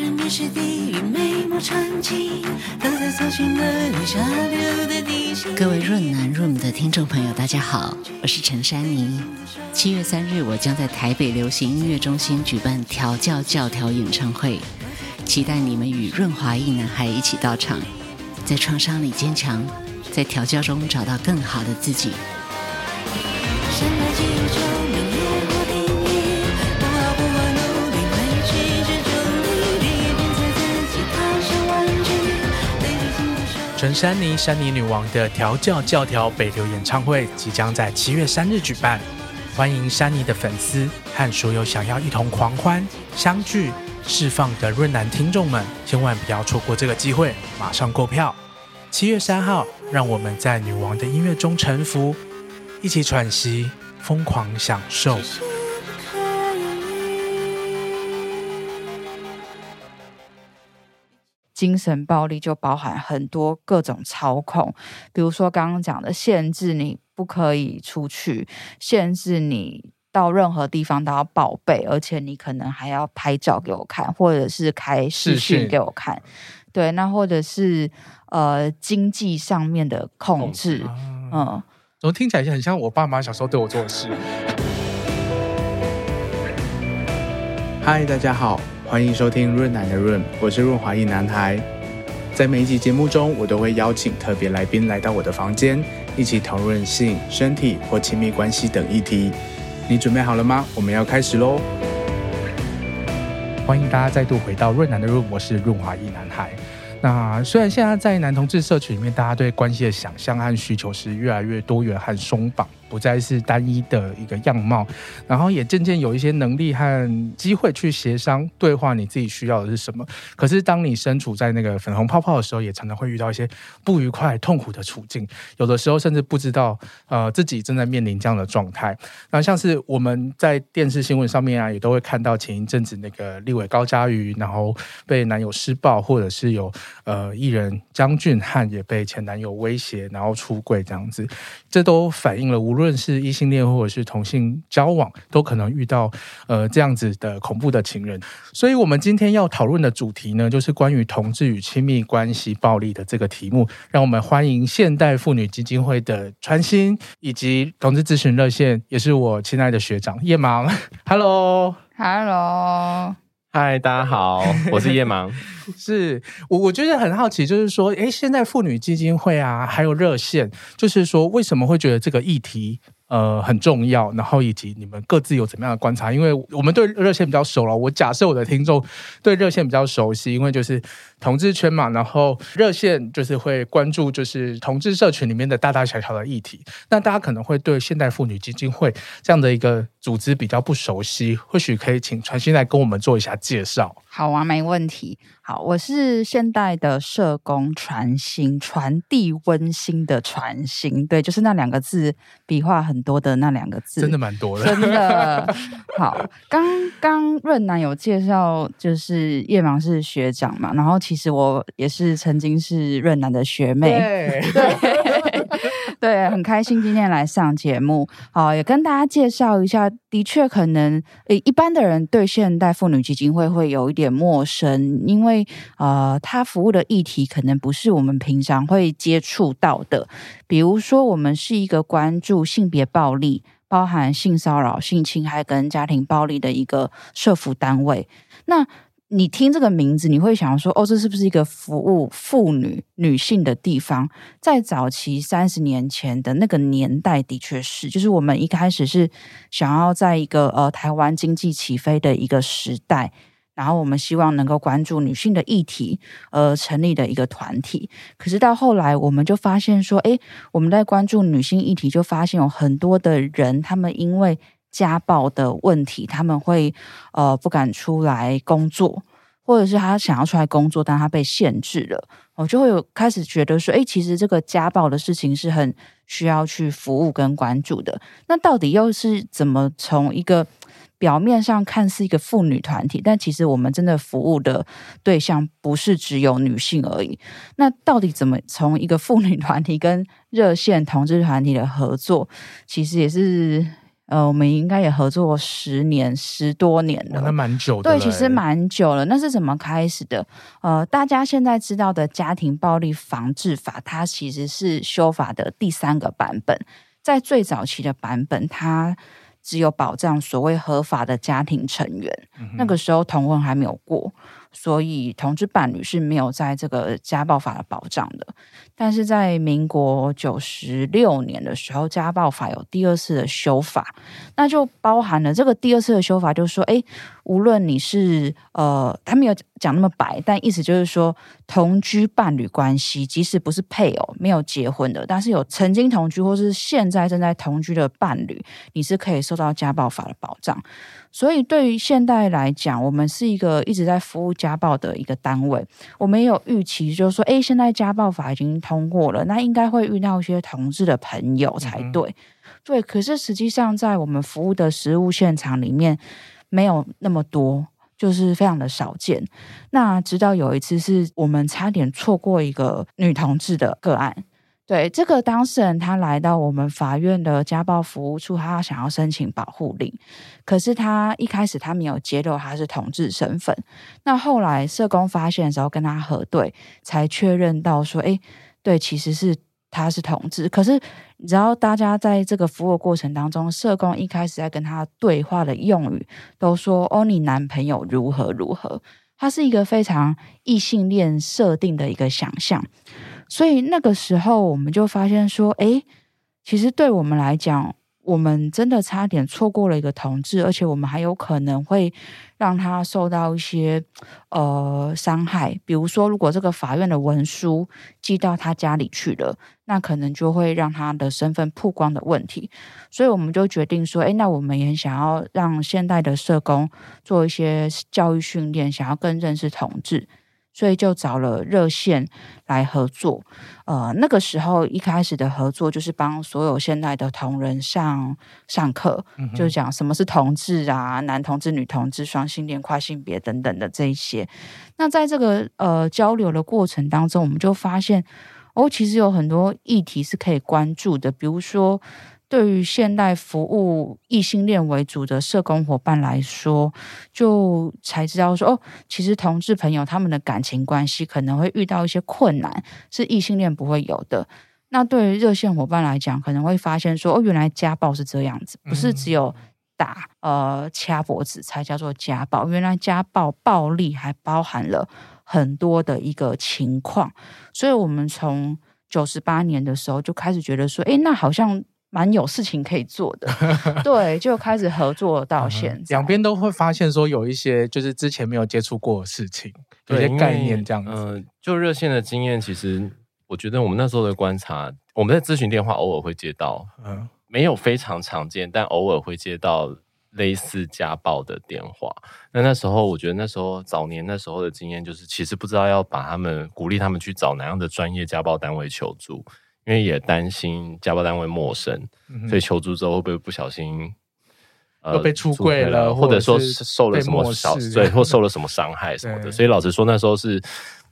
人面是地狱，美梦传奇，都在搜寻了下流的地心。各位润男润的听众朋友，大家好，我是陈珊妮。七月三日，我将在台北流行音乐中心举办调教教条演唱会，期待你们与润华一男孩一起到场，在创伤里坚强，在调教中找到更好的自己。陈珊妮、珊妮女王的调教教条北流演唱会即将在七月三日举办，欢迎珊妮的粉丝和所有想要一同狂欢、相聚、释放的润男听众们，千万不要错过这个机会，马上购票。七月三号，让我们在女王的音乐中沉浮，一起喘息，疯狂享受。精神暴力就包含很多各种操控，比如说刚刚讲的限制你不可以出去，限制你到任何地方都要报备，而且你可能还要拍照给我看，或者是开视讯给我看。对，那或者是呃经济上面的控制，嗯，怎么听起来很像我爸妈小时候对我做的事？嗨，大家好。欢迎收听润男的润，我是润滑一男孩。在每一集节目中，我都会邀请特别来宾来到我的房间，一起讨论性、身体或亲密关系等议题。你准备好了吗？我们要开始喽！欢迎大家再度回到润男的润，我是润滑一男孩。那虽然现在在男同志社群里面，大家对关系的想象和需求是越来越多元和松绑。不再是单一的一个样貌，然后也渐渐有一些能力和机会去协商对话，你自己需要的是什么？可是当你身处在那个粉红泡泡的时候，也常常会遇到一些不愉快、痛苦的处境，有的时候甚至不知道呃自己正在面临这样的状态。那像是我们在电视新闻上面啊，也都会看到前一阵子那个立委高嘉瑜，然后被男友施暴，或者是有呃艺人江俊汉也被前男友威胁，然后出柜这样子，这都反映了无论。无论是异性恋或者是同性交往，都可能遇到呃这样子的恐怖的情人。所以，我们今天要讨论的主题呢，就是关于同志与亲密关系暴力的这个题目。让我们欢迎现代妇女基金会的川心，以及同志咨询热线，也是我亲爱的学长叶芒。Hello，Hello，嗨，大家好，我是叶芒。是我我觉得很好奇，就是说，哎，现在妇女基金会啊，还有热线，就是说，为什么会觉得这个议题？呃，很重要，然后以及你们各自有怎么样的观察？因为我们对热线比较熟了，我假设我的听众对热线比较熟悉，因为就是同志圈嘛，然后热线就是会关注就是同志社群里面的大大小小的议题。那大家可能会对现代妇女基金会这样的一个组织比较不熟悉，或许可以请传心来跟我们做一下介绍。好啊，没问题。好，我是现代的社工传心，传递温馨的传心，对，就是那两个字，笔画很多的那两个字，真的蛮多的，真的。好，刚刚润南有介绍，就是叶芒是学长嘛，然后其实我也是曾经是润南的学妹，对。对 对，很开心今天来上节目。好，也跟大家介绍一下。的确，可能诶，一般的人对现代妇女基金会会有一点陌生，因为呃，他服务的议题可能不是我们平常会接触到的。比如说，我们是一个关注性别暴力，包含性骚扰、性侵害跟家庭暴力的一个社服单位。那你听这个名字，你会想说：“哦，这是不是一个服务妇女、女性的地方？”在早期三十年前的那个年代，的确是，就是我们一开始是想要在一个呃台湾经济起飞的一个时代，然后我们希望能够关注女性的议题，而成立的一个团体。可是到后来，我们就发现说：“诶，我们在关注女性议题，就发现有很多的人，他们因为……”家暴的问题，他们会呃不敢出来工作，或者是他想要出来工作，但他被限制了，我就会有开始觉得说，诶，其实这个家暴的事情是很需要去服务跟关注的。那到底又是怎么从一个表面上看似一个妇女团体，但其实我们真的服务的对象不是只有女性而已？那到底怎么从一个妇女团体跟热线同志团体的合作，其实也是。呃，我们应该也合作十年十多年了，那蛮久的。对，其实蛮久了。那是怎么开始的？呃，大家现在知道的家庭暴力防治法，它其实是修法的第三个版本。在最早期的版本，它只有保障所谓合法的家庭成员，嗯、那个时候同婚还没有过。所以，同志伴侣是没有在这个家暴法的保障的。但是在民国九十六年的时候，家暴法有第二次的修法，那就包含了这个第二次的修法，就是说，诶，无论你是呃，他没有讲那么白，但意思就是说，同居伴侣关系，即使不是配偶，没有结婚的，但是有曾经同居或是现在正在同居的伴侣，你是可以受到家暴法的保障。所以，对于现代来讲，我们是一个一直在服务家暴的一个单位。我们也有预期，就是说，哎，现在家暴法已经通过了，那应该会遇到一些同志的朋友才对。嗯、对，可是实际上，在我们服务的实务现场里面，没有那么多，就是非常的少见。那直到有一次，是我们差点错过一个女同志的个案。对，这个当事人，他来到我们法院的家暴服务处，他想要申请保护令，可是他一开始他没有揭露他是同志身份。那后来社工发现的时候，跟他核对，才确认到说，哎，对，其实是他是同志。可是你知道，大家在这个服务过程当中，社工一开始在跟他对话的用语，都说哦，你男朋友如何如何，他是一个非常异性恋设定的一个想象。所以那个时候，我们就发现说，诶，其实对我们来讲，我们真的差点错过了一个同志，而且我们还有可能会让他受到一些呃伤害。比如说，如果这个法院的文书寄到他家里去了，那可能就会让他的身份曝光的问题。所以我们就决定说，诶，那我们也想要让现代的社工做一些教育训练，想要更认识同志。所以就找了热线来合作，呃，那个时候一开始的合作就是帮所有现在的同仁上上课，嗯、就讲什么是同志啊，男同志、女同志、双性恋、跨性别等等的这一些。那在这个呃交流的过程当中，我们就发现哦，其实有很多议题是可以关注的，比如说。对于现代服务异性恋为主的社工伙伴来说，就才知道说哦，其实同志朋友他们的感情关系可能会遇到一些困难，是异性恋不会有的。那对于热线伙伴来讲，可能会发现说哦，原来家暴是这样子，不是只有打呃掐脖子才叫做家暴，原来家暴暴力还包含了很多的一个情况。所以我们从九十八年的时候就开始觉得说，哎，那好像。蛮有事情可以做的，对，就开始合作到现在，两边都会发现说有一些就是之前没有接触过的事情，有些概念这样子。嗯、呃，就热线的经验，其实我觉得我们那时候的观察，我们在咨询电话偶尔会接到，嗯，没有非常常见，但偶尔会接到类似家暴的电话。那那时候我觉得那时候早年那时候的经验，就是其实不知道要把他们鼓励他们去找哪样的专业家暴单位求助。因为也担心家暴单位陌生，嗯、所以求助之后会不会不小心呃被出柜了，或者说受了什么小对，或受了什么伤害什么的。所以老实说，那时候是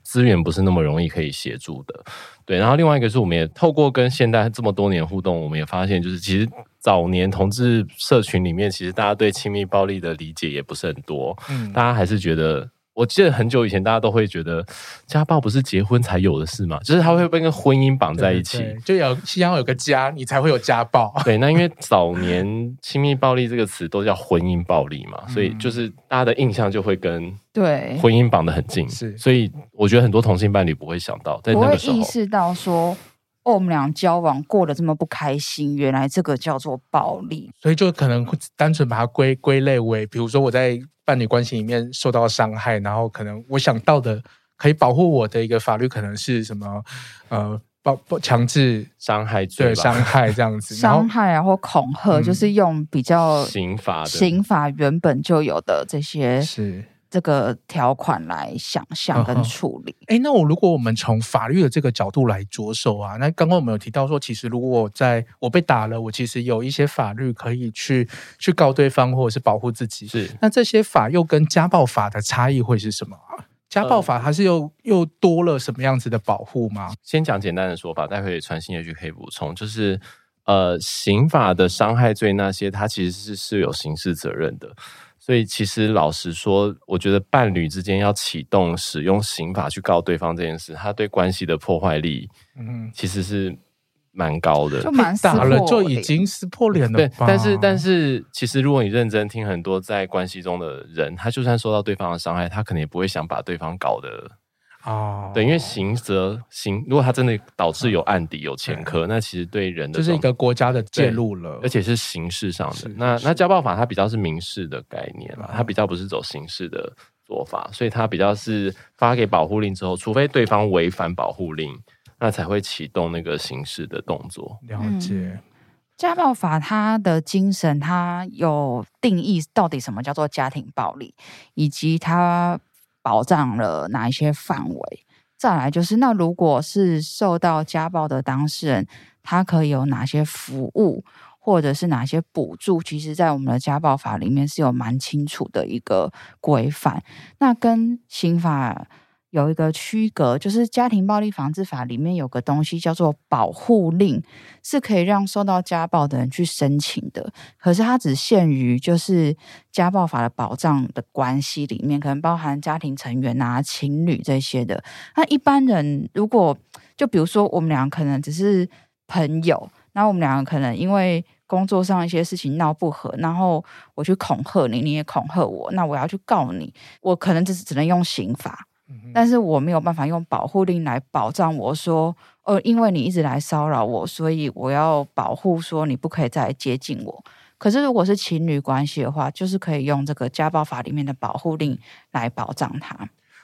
资源不是那么容易可以协助的。对，然后另外一个是，我们也透过跟现代这么多年互动，我们也发现，就是其实早年同志社群里面，其实大家对亲密暴力的理解也不是很多，嗯，大家还是觉得。我记得很久以前，大家都会觉得家暴不是结婚才有的事嘛，就是他会被跟婚姻绑在一起，对对对，就有先要有个家，你才会有家暴。对，那因为早年亲密暴力这个词都叫婚姻暴力嘛，嗯、所以就是大家的印象就会跟对婚姻绑得很近。是，所以我觉得很多同性伴侣不会想到，在那个时候意识到说，哦，我们俩交往过得这么不开心，原来这个叫做暴力，所以就可能会单纯把它归归类为，比如说我在。伴侣关系里面受到伤害，然后可能我想到的可以保护我的一个法律，可能是什么？呃，暴不强制伤害罪，对伤害这样子，伤害啊或恐吓，就是用比较刑法的刑法原本就有的这些是。这个条款来想象跟处理。哎，那我如果我们从法律的这个角度来着手啊，那刚刚我们有提到说，其实如果我在我被打了，我其实有一些法律可以去去告对方或者是保护自己。是，那这些法又跟家暴法的差异会是什么啊？家暴法还是又、呃、又多了什么样子的保护吗？先讲简单的说法，待会传信也许可以补充，就是。呃，刑法的伤害罪那些，它其实是是有刑事责任的。所以其实老实说，我觉得伴侣之间要启动使用刑法去告对方这件事，他对关系的破坏力，嗯，其实是蛮高的。就蛮打了就已经撕破脸了。对，但是但是，其实如果你认真听很多在关系中的人，他就算受到对方的伤害，他可能也不会想把对方搞得。哦，对，因为刑责刑，如果他真的导致有案底、有前科，那其实对人的就是一个国家的介入了，而且是刑事上的。那那家暴法它比较是民事的概念啦，它比较不是走刑事的做法，所以它比较是发给保护令之后，除非对方违反保护令，那才会启动那个刑事的动作。了解。嗯，家暴法它的精神，它有定义到底什么叫做家庭暴力，以及它。保障了哪一些范围？再来就是，那如果是受到家暴的当事人，他可以有哪些服务，或者是哪些补助？其实，在我们的家暴法里面是有蛮清楚的一个规范。那跟刑法。有一个区隔，就是家庭暴力防治法里面有个东西叫做保护令，是可以让受到家暴的人去申请的。可是它只限于就是家暴法的保障的关系里面，可能包含家庭成员啊、情侣这些的。那一般人如果就比如说我们俩可能只是朋友，然后我们两个可能因为工作上一些事情闹不和，然后我去恐吓你，你也恐吓我，那我要去告你，我可能只是只能用刑法。但是我没有办法用保护令来保障我说，呃，因为你一直来骚扰我，所以我要保护说你不可以再来接近我。可是如果是情侣关系的话，就是可以用这个家暴法里面的保护令来保障他。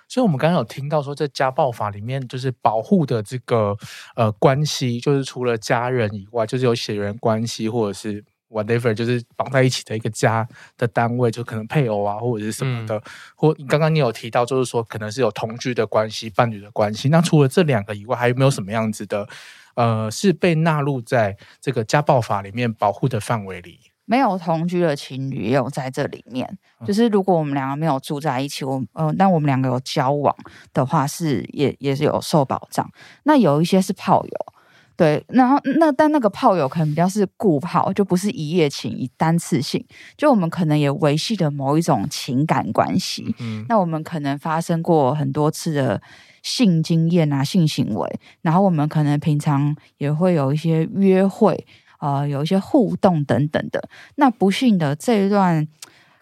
所以，我们刚刚有听到说，在家暴法里面就是保护的这个呃关系，就是除了家人以外，就是有血缘关系或者是。Whatever 就是绑在一起的一个家的单位，就可能配偶啊，或者是什么的，嗯、或刚刚你有提到，就是说可能是有同居的关系、伴侣的关系。那除了这两个以外，还有没有什么样子的？呃，是被纳入在这个家暴法里面保护的范围里？没有同居的情侣也有在这里面。就是如果我们两个没有住在一起，我呃，但我们两个有交往的话，是也也是有受保障。那有一些是炮友。对，然后那但那个炮友可能比较是固炮，就不是一夜情，以单次性。就我们可能也维系的某一种情感关系。嗯，那我们可能发生过很多次的性经验啊，性行为，然后我们可能平常也会有一些约会，呃，有一些互动等等的。那不幸的这一段。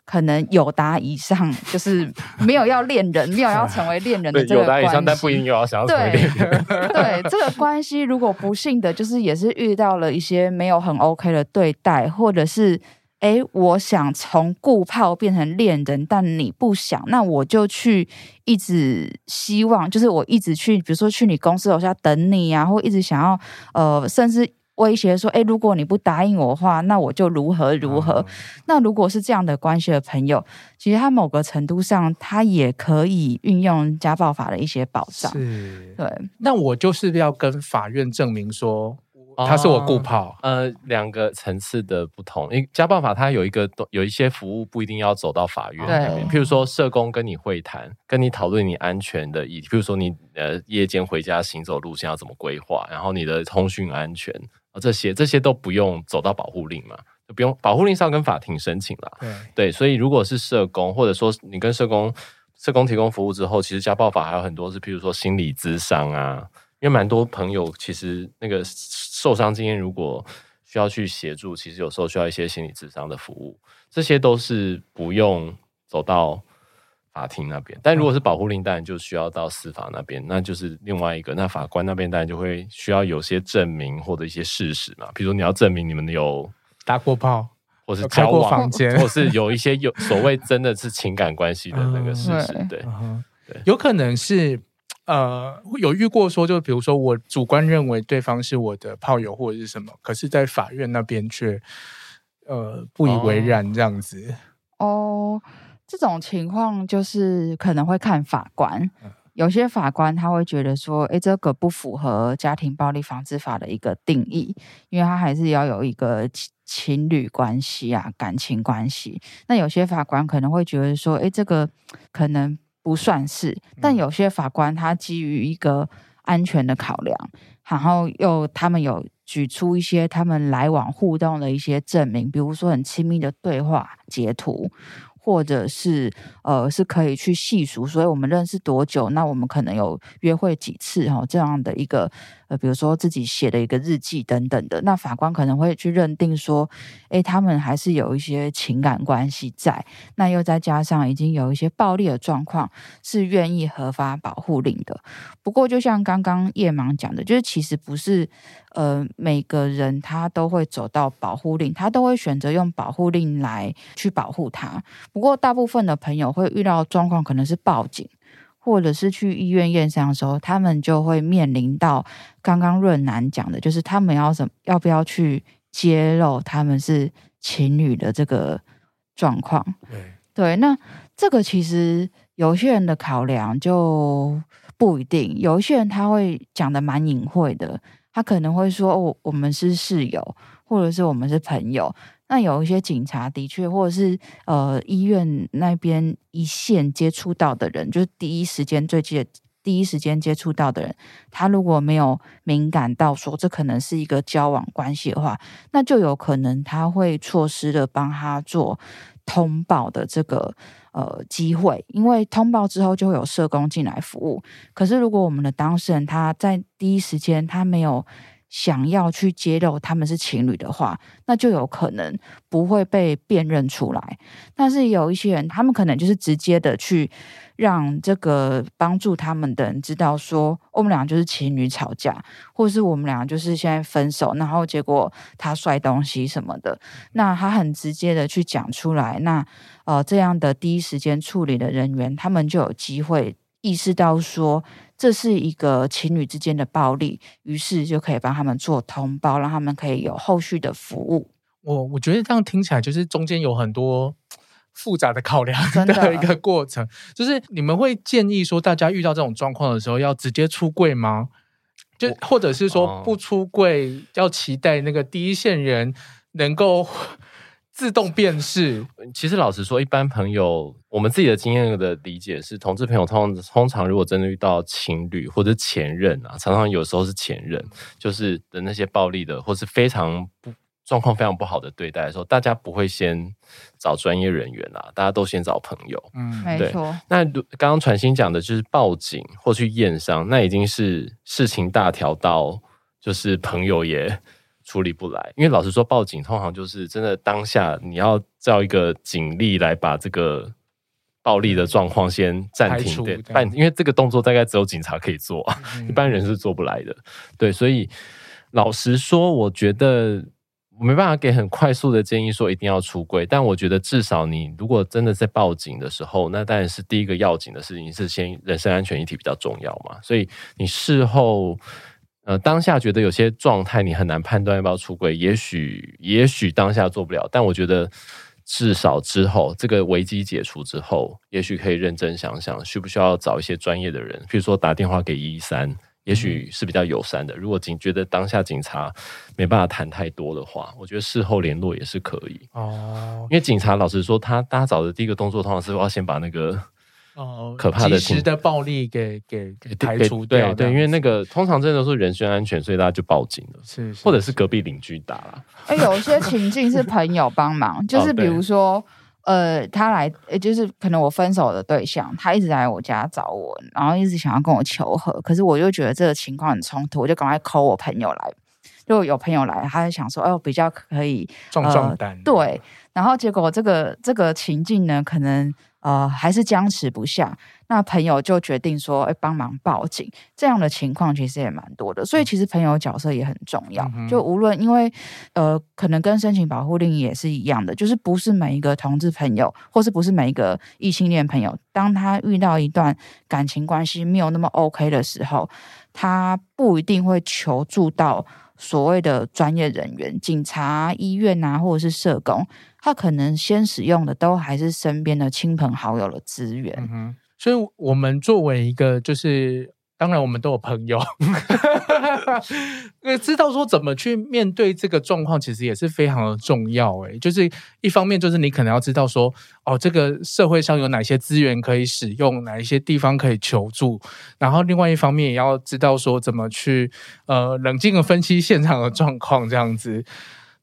可能有达以上，就是没有要恋人，没有要成为恋人的这个关系。友达以上，但不一定有要想要成为恋人。对，对，这个关系如果不幸的，就是也是遇到了一些没有很 OK 的对待，或者是哎，我想从顾炮变成恋人，但你不想，那我就去一直希望，就是我一直去，比如说去你公司楼下等你啊，或一直想要呃，甚至。威胁说：“诶，如果你不答应我的话，那我就如何如何。哦”那如果是这样的关系的朋友，其实他某个程度上，他也可以运用家暴法的一些保障。是，对。那我就是要跟法院证明说他是我顾炮。哦、呃，两个层次的不同。因为家暴法它有一个有一些服务不一定要走到法院那边，譬如说社工跟你会谈，跟你讨论你安全的议题，譬如说你呃夜间回家行走路线要怎么规划，然后你的通讯安全。这些这些都不用走到保护令嘛，就不用保护令是要跟法庭申请啦。对对，所以如果是社工，或者说你跟社工社工提供服务之后，其实家暴法还有很多是，譬如说心理咨商啊，因为蛮多朋友其实那个受伤经验，如果需要去协助，其实有时候需要一些心理咨商的服务，这些都是不用走到。法庭那边，但如果是保护令，当然就需要到司法那边，那就是另外一个。那法官那边当然就会需要有些证明或者一些事实嘛，比如说你要证明你们有打过炮，或是交往，房间，或是有一些有所谓真的是情感关系的那个事实。嗯、对，嗯、对，有可能是呃有遇过说，就比如说我主观认为对方是我的炮友或者是什么，可是在法院那边却呃不以为然这样子哦。这种情况就是可能会看法官，有些法官他会觉得说，哎，这个不符合家庭暴力防治法的一个定义，因为他还是要有一个情侣关系啊，感情关系。那有些法官可能会觉得说，哎，这个可能不算是，但有些法官他基于一个安全的考量，然后又他们有举出一些他们来往互动的一些证明，比如说很亲密的对话截图。或者是呃，是可以去细数，所以我们认识多久？那我们可能有约会几次哈，这样的一个呃，比如说自己写的一个日记等等的，那法官可能会去认定说，诶，他们还是有一些情感关系在，那又再加上已经有一些暴力的状况，是愿意合法保护令的。不过，就像刚刚叶芒讲的，就是其实不是。呃，每个人他都会走到保护令，他都会选择用保护令来去保护他。不过，大部分的朋友会遇到状况，可能是报警，或者是去医院验伤的时候，他们就会面临到刚刚润南讲的，就是他们要什么，要不要去揭露他们是情侣的这个状况。对，对，那这个其实有些人的考量就不一定，有一些人他会讲的蛮隐晦的。他可能会说：“哦我们是室友，或者是我们是朋友。”那有一些警察的确，或者是呃医院那边一线接触到的人，就是第一时间最接第一时间接触到的人，他如果没有敏感到说这可能是一个交往关系的话，那就有可能他会错失了帮他做通报的这个。呃，机会，因为通报之后就会有社工进来服务。可是，如果我们的当事人他在第一时间他没有想要去揭露他们是情侣的话，那就有可能不会被辨认出来。但是有一些人，他们可能就是直接的去。让这个帮助他们的人知道说，我们俩就是情侣吵架，或是我们俩就是现在分手，然后结果他摔东西什么的，那他很直接的去讲出来，那呃这样的第一时间处理的人员，他们就有机会意识到说，这是一个情侣之间的暴力，于是就可以帮他们做通报，让他们可以有后续的服务。我我觉得这样听起来就是中间有很多。复杂的考量 的一个过程，就是你们会建议说，大家遇到这种状况的时候，要直接出柜吗？就或者是说不出柜，要期待那个第一线人能够 自动辨识。其实老实说，一般朋友，我们自己的经验的理解是，同志朋友通常通常如果真的遇到情侣或者前任啊，常常有时候是前任，就是的那些暴力的，或是非常不。状况非常不好的对待的时候，大家不会先找专业人员啊，大家都先找朋友。嗯，对没错。那刚刚传心讲的就是报警或去验伤，那已经是事情大条到就是朋友也处理不来。因为老实说，报警通常就是真的当下你要叫一个警力来把这个暴力的状况先暂停，对，办，因为这个动作大概只有警察可以做，嗯、一般人是做不来的。对，所以老实说，我觉得。我没办法给很快速的建议说一定要出柜，但我觉得至少你如果真的在报警的时候，那当然是第一个要紧的事情是先人身安全议题比较重要嘛。所以你事后呃当下觉得有些状态你很难判断要不要出柜，也许也许当下做不了，但我觉得至少之后这个危机解除之后，也许可以认真想想需不需要找一些专业的人，譬如说打电话给一一三。也许是比较友善的。如果警觉得当下警察没办法谈太多的话，我觉得事后联络也是可以哦。因为警察老实说，他大家找的第一个动作，通常是要先把那个哦可怕的、及时的暴力给给给排除掉。对对，因为那个通常真的是人身安全，所以大家就报警了，是，是，是或者是隔壁邻居打了。哎，有一些情境是朋友帮忙，就是比如说。哦呃，他来，呃，就是可能我分手的对象，他一直来我家找我，然后一直想要跟我求和，可是我就觉得这个情况很冲突，我就赶快 call 我朋友来，就有朋友来，他就想说，哎，我比较可以壮壮胆，对，然后结果这个这个情境呢，可能。呃，还是僵持不下，那朋友就决定说，哎，帮忙报警。这样的情况其实也蛮多的，所以其实朋友角色也很重要。嗯、就无论因为呃，可能跟申请保护令也是一样的，就是不是每一个同志朋友，或是不是每一个异性恋朋友，当他遇到一段感情关系没有那么 OK 的时候，他不一定会求助到所谓的专业人员，警察、医院啊，或者是社工。他可能先使用的都还是身边的亲朋好友的资源，嗯哼，所以我们作为一个就是当然我们都有朋友，知道说怎么去面对这个状况，其实也是非常的重要。诶，就是一方面就是你可能要知道说，哦，这个社会上有哪些资源可以使用，哪一些地方可以求助，然后另外一方面也要知道说怎么去呃冷静的分析现场的状况，这样子。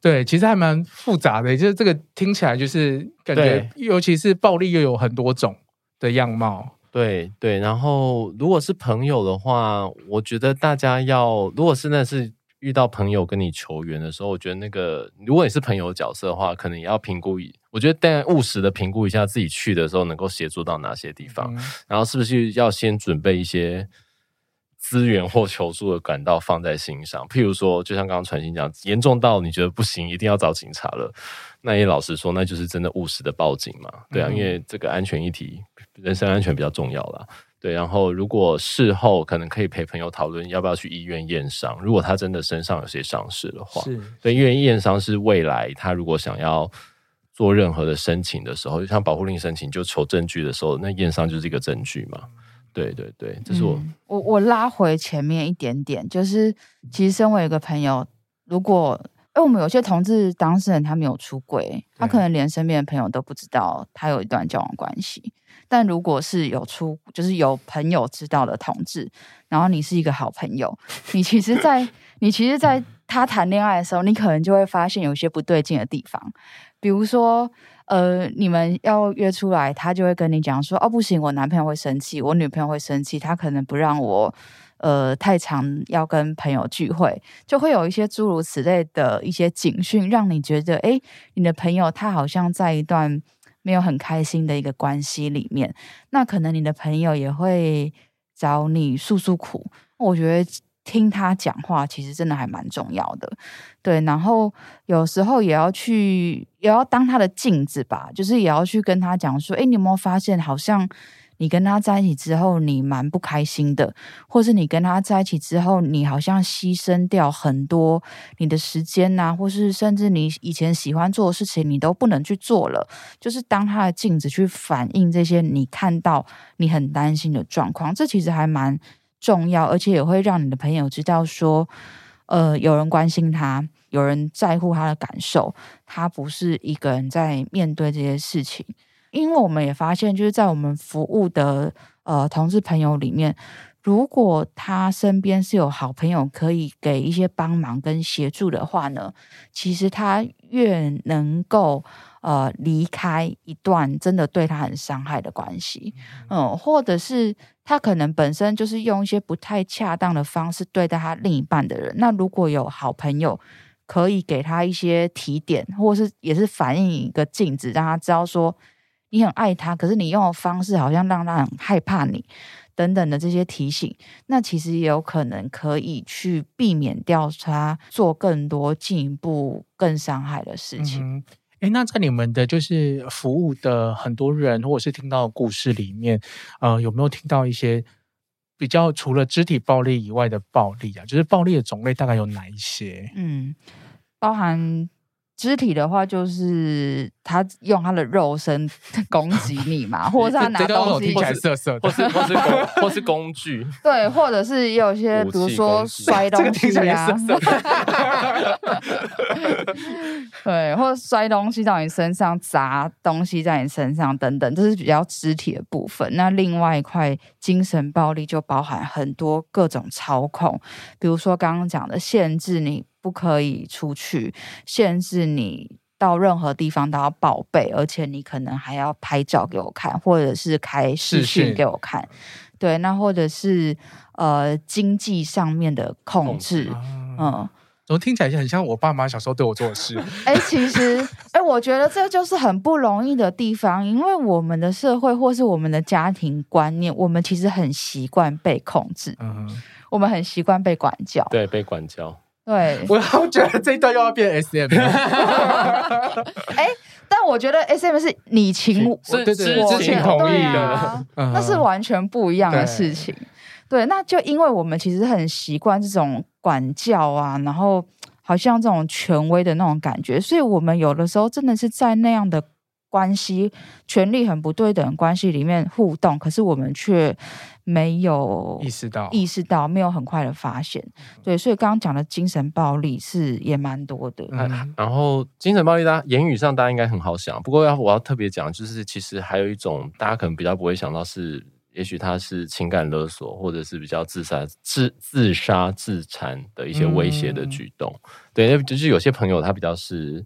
对，其实还蛮复杂的，就是这个听起来就是感觉，尤其是暴力又有很多种的样貌。对对，然后如果是朋友的话，我觉得大家要，如果是那是遇到朋友跟你求援的时候，我觉得那个如果你是朋友角色的话，可能也要评估一，我觉得但务实的评估一下自己去的时候能够协助到哪些地方，嗯、然后是不是要先准备一些。资源或求助的管道放在心上，譬如说，就像刚刚传心讲，严重到你觉得不行，一定要找警察了，那也老实说，那就是真的务实的报警嘛，对啊，嗯、因为这个安全议题，人身安全比较重要啦。对。然后，如果事后可能可以陪朋友讨论要不要去医院验伤，如果他真的身上有些伤势的话，是对，因为验伤是未来他如果想要做任何的申请的时候，就像保护令申请就求证据的时候，那验伤就是一个证据嘛。对对对，这是我、嗯、我我拉回前面一点点，就是其实身为一个朋友，如果哎，我们有些同志当事人他没有出轨，他可能连身边的朋友都不知道他有一段交往关系。但如果是有出，就是有朋友知道的同志，然后你是一个好朋友，你其实在，在你其实，在他谈恋爱的时候，你可能就会发现有些不对劲的地方，比如说。呃，你们要约出来，他就会跟你讲说，哦，不行，我男朋友会生气，我女朋友会生气，他可能不让我，呃，太常要跟朋友聚会，就会有一些诸如此类的一些警讯，让你觉得，诶，你的朋友他好像在一段没有很开心的一个关系里面，那可能你的朋友也会找你诉诉苦，我觉得。听他讲话，其实真的还蛮重要的，对。然后有时候也要去，也要当他的镜子吧，就是也要去跟他讲说，诶，你有没有发现，好像你跟他在一起之后，你蛮不开心的，或是你跟他在一起之后，你好像牺牲掉很多你的时间呐，或是甚至你以前喜欢做的事情，你都不能去做了。就是当他的镜子去反映这些你看到你很担心的状况，这其实还蛮。重要，而且也会让你的朋友知道说，呃，有人关心他，有人在乎他的感受，他不是一个人在面对这些事情。因为我们也发现，就是在我们服务的呃同事朋友里面，如果他身边是有好朋友可以给一些帮忙跟协助的话呢，其实他越能够。呃，离开一段真的对他很伤害的关系，嗯，或者是他可能本身就是用一些不太恰当的方式对待他另一半的人。那如果有好朋友可以给他一些提点，或是也是反映一个镜子，让他知道说你很爱他，可是你用的方式好像让他很害怕你等等的这些提醒，那其实也有可能可以去避免掉他做更多进一步更伤害的事情。嗯哎，那在你们的就是服务的很多人，或者是听到的故事里面，呃，有没有听到一些比较除了肢体暴力以外的暴力啊？就是暴力的种类大概有哪一些？嗯，包含。肢体的话，就是他用他的肉身 攻击你嘛，或者是他拿东西，听起来色色，或是 或是工 或是工具，对，或者是也有一些，比如说摔东西啊，对，或者摔东西到你身上，砸东西在你身上等等，这是比较肢体的部分。那另外一块精神暴力就包含很多各种操控，比如说刚刚讲的限制你。不可以出去，限制你到任何地方都要报备，而且你可能还要拍照给我看，或者是开视讯给我看。对，那或者是呃经济上面的控制，嗯，怎么听起来很像我爸妈小时候对我做的事？哎、欸，其实哎、欸，我觉得这就是很不容易的地方，因为我们的社会或是我们的家庭观念，我们其实很习惯被控制，嗯，我们很习惯被管教，对，被管教。对，我好觉得这一段又要变 S M。哎，但我觉得 S M 是你情我是知情同意的，那是完全不一样的事情。对，对，那就因为我们其实很习惯这种管教啊，然后好像这种权威的那种感觉，所以我们有的时候真的是在那样的关系、权力很不对等关系里面互动，可是我们却没有意识到，意识到没有很快的发现，对，所以刚刚讲的精神暴力是也蛮多的。嗯，然后精神暴力，大家言语上大家应该很好想，不过要我要特别讲，就是其实还有一种大家可能比较不会想到是，也许他是情感勒索，或者是比较自杀、自自杀、自残的一些威胁的举动。嗯、对，就是有些朋友他比较是。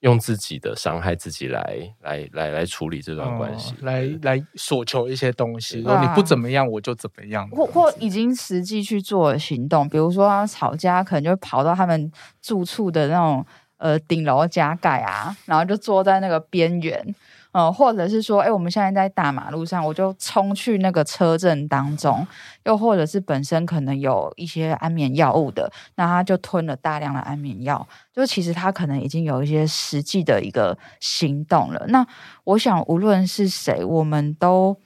用自己的伤害自己来来来来处理这段关系，嗯、来来索求一些东西。然后你不怎么样，我就怎么样。或或已经实际去做行动，比如说他吵架，可能就跑到他们住处的那种呃顶楼加盖啊，然后就坐在那个边缘。呃，或者是说，哎，我们现在在大马路上，我就冲去那个车阵当中；又或者是本身可能有一些安眠药物的，那他就吞了大量的安眠药，就其实他可能已经有一些实际的一个行动了。那我想，无论是谁，我们都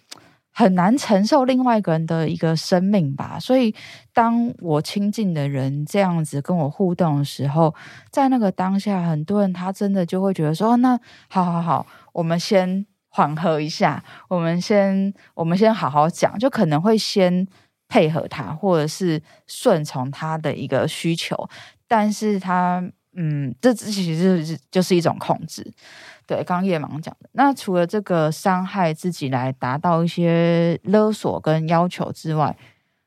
很难承受另外一个人的一个生命吧。所以，当我亲近的人这样子跟我互动的时候，在那个当下，很多人他真的就会觉得说：“那好好好。”我们先缓和一下，我们先我们先好好讲，就可能会先配合他，或者是顺从他的一个需求，但是他嗯，这其实就是就是一种控制。对，刚刚叶芒讲的，那除了这个伤害自己来达到一些勒索跟要求之外，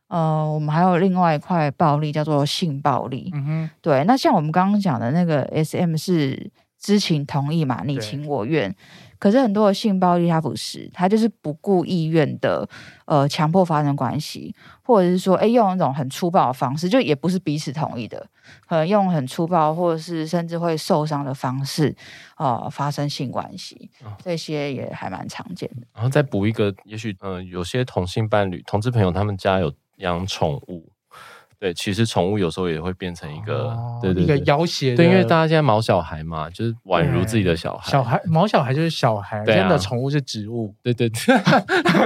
呃，我们还有另外一块暴力叫做性暴力。嗯哼，对，那像我们刚刚讲的那个 SM 是。知情同意嘛，你情我愿。可是很多的性暴力，它不是，它就是不顾意愿的，呃，强迫发生关系，或者是说，哎，用一种很粗暴的方式，就也不是彼此同意的，可能用很粗暴，或者是甚至会受伤的方式，呃，发生性关系，这些也还蛮常见的。然后再补一个，也许，呃，有些同性伴侣、同志朋友，他们家有养宠物。对，其实宠物有时候也会变成一个，哦、对，对对，一个要挟。对，因为大家现在毛小孩嘛，就是宛如自己的小孩。小孩毛小孩就是小孩，啊、真的宠物是植物。对对对，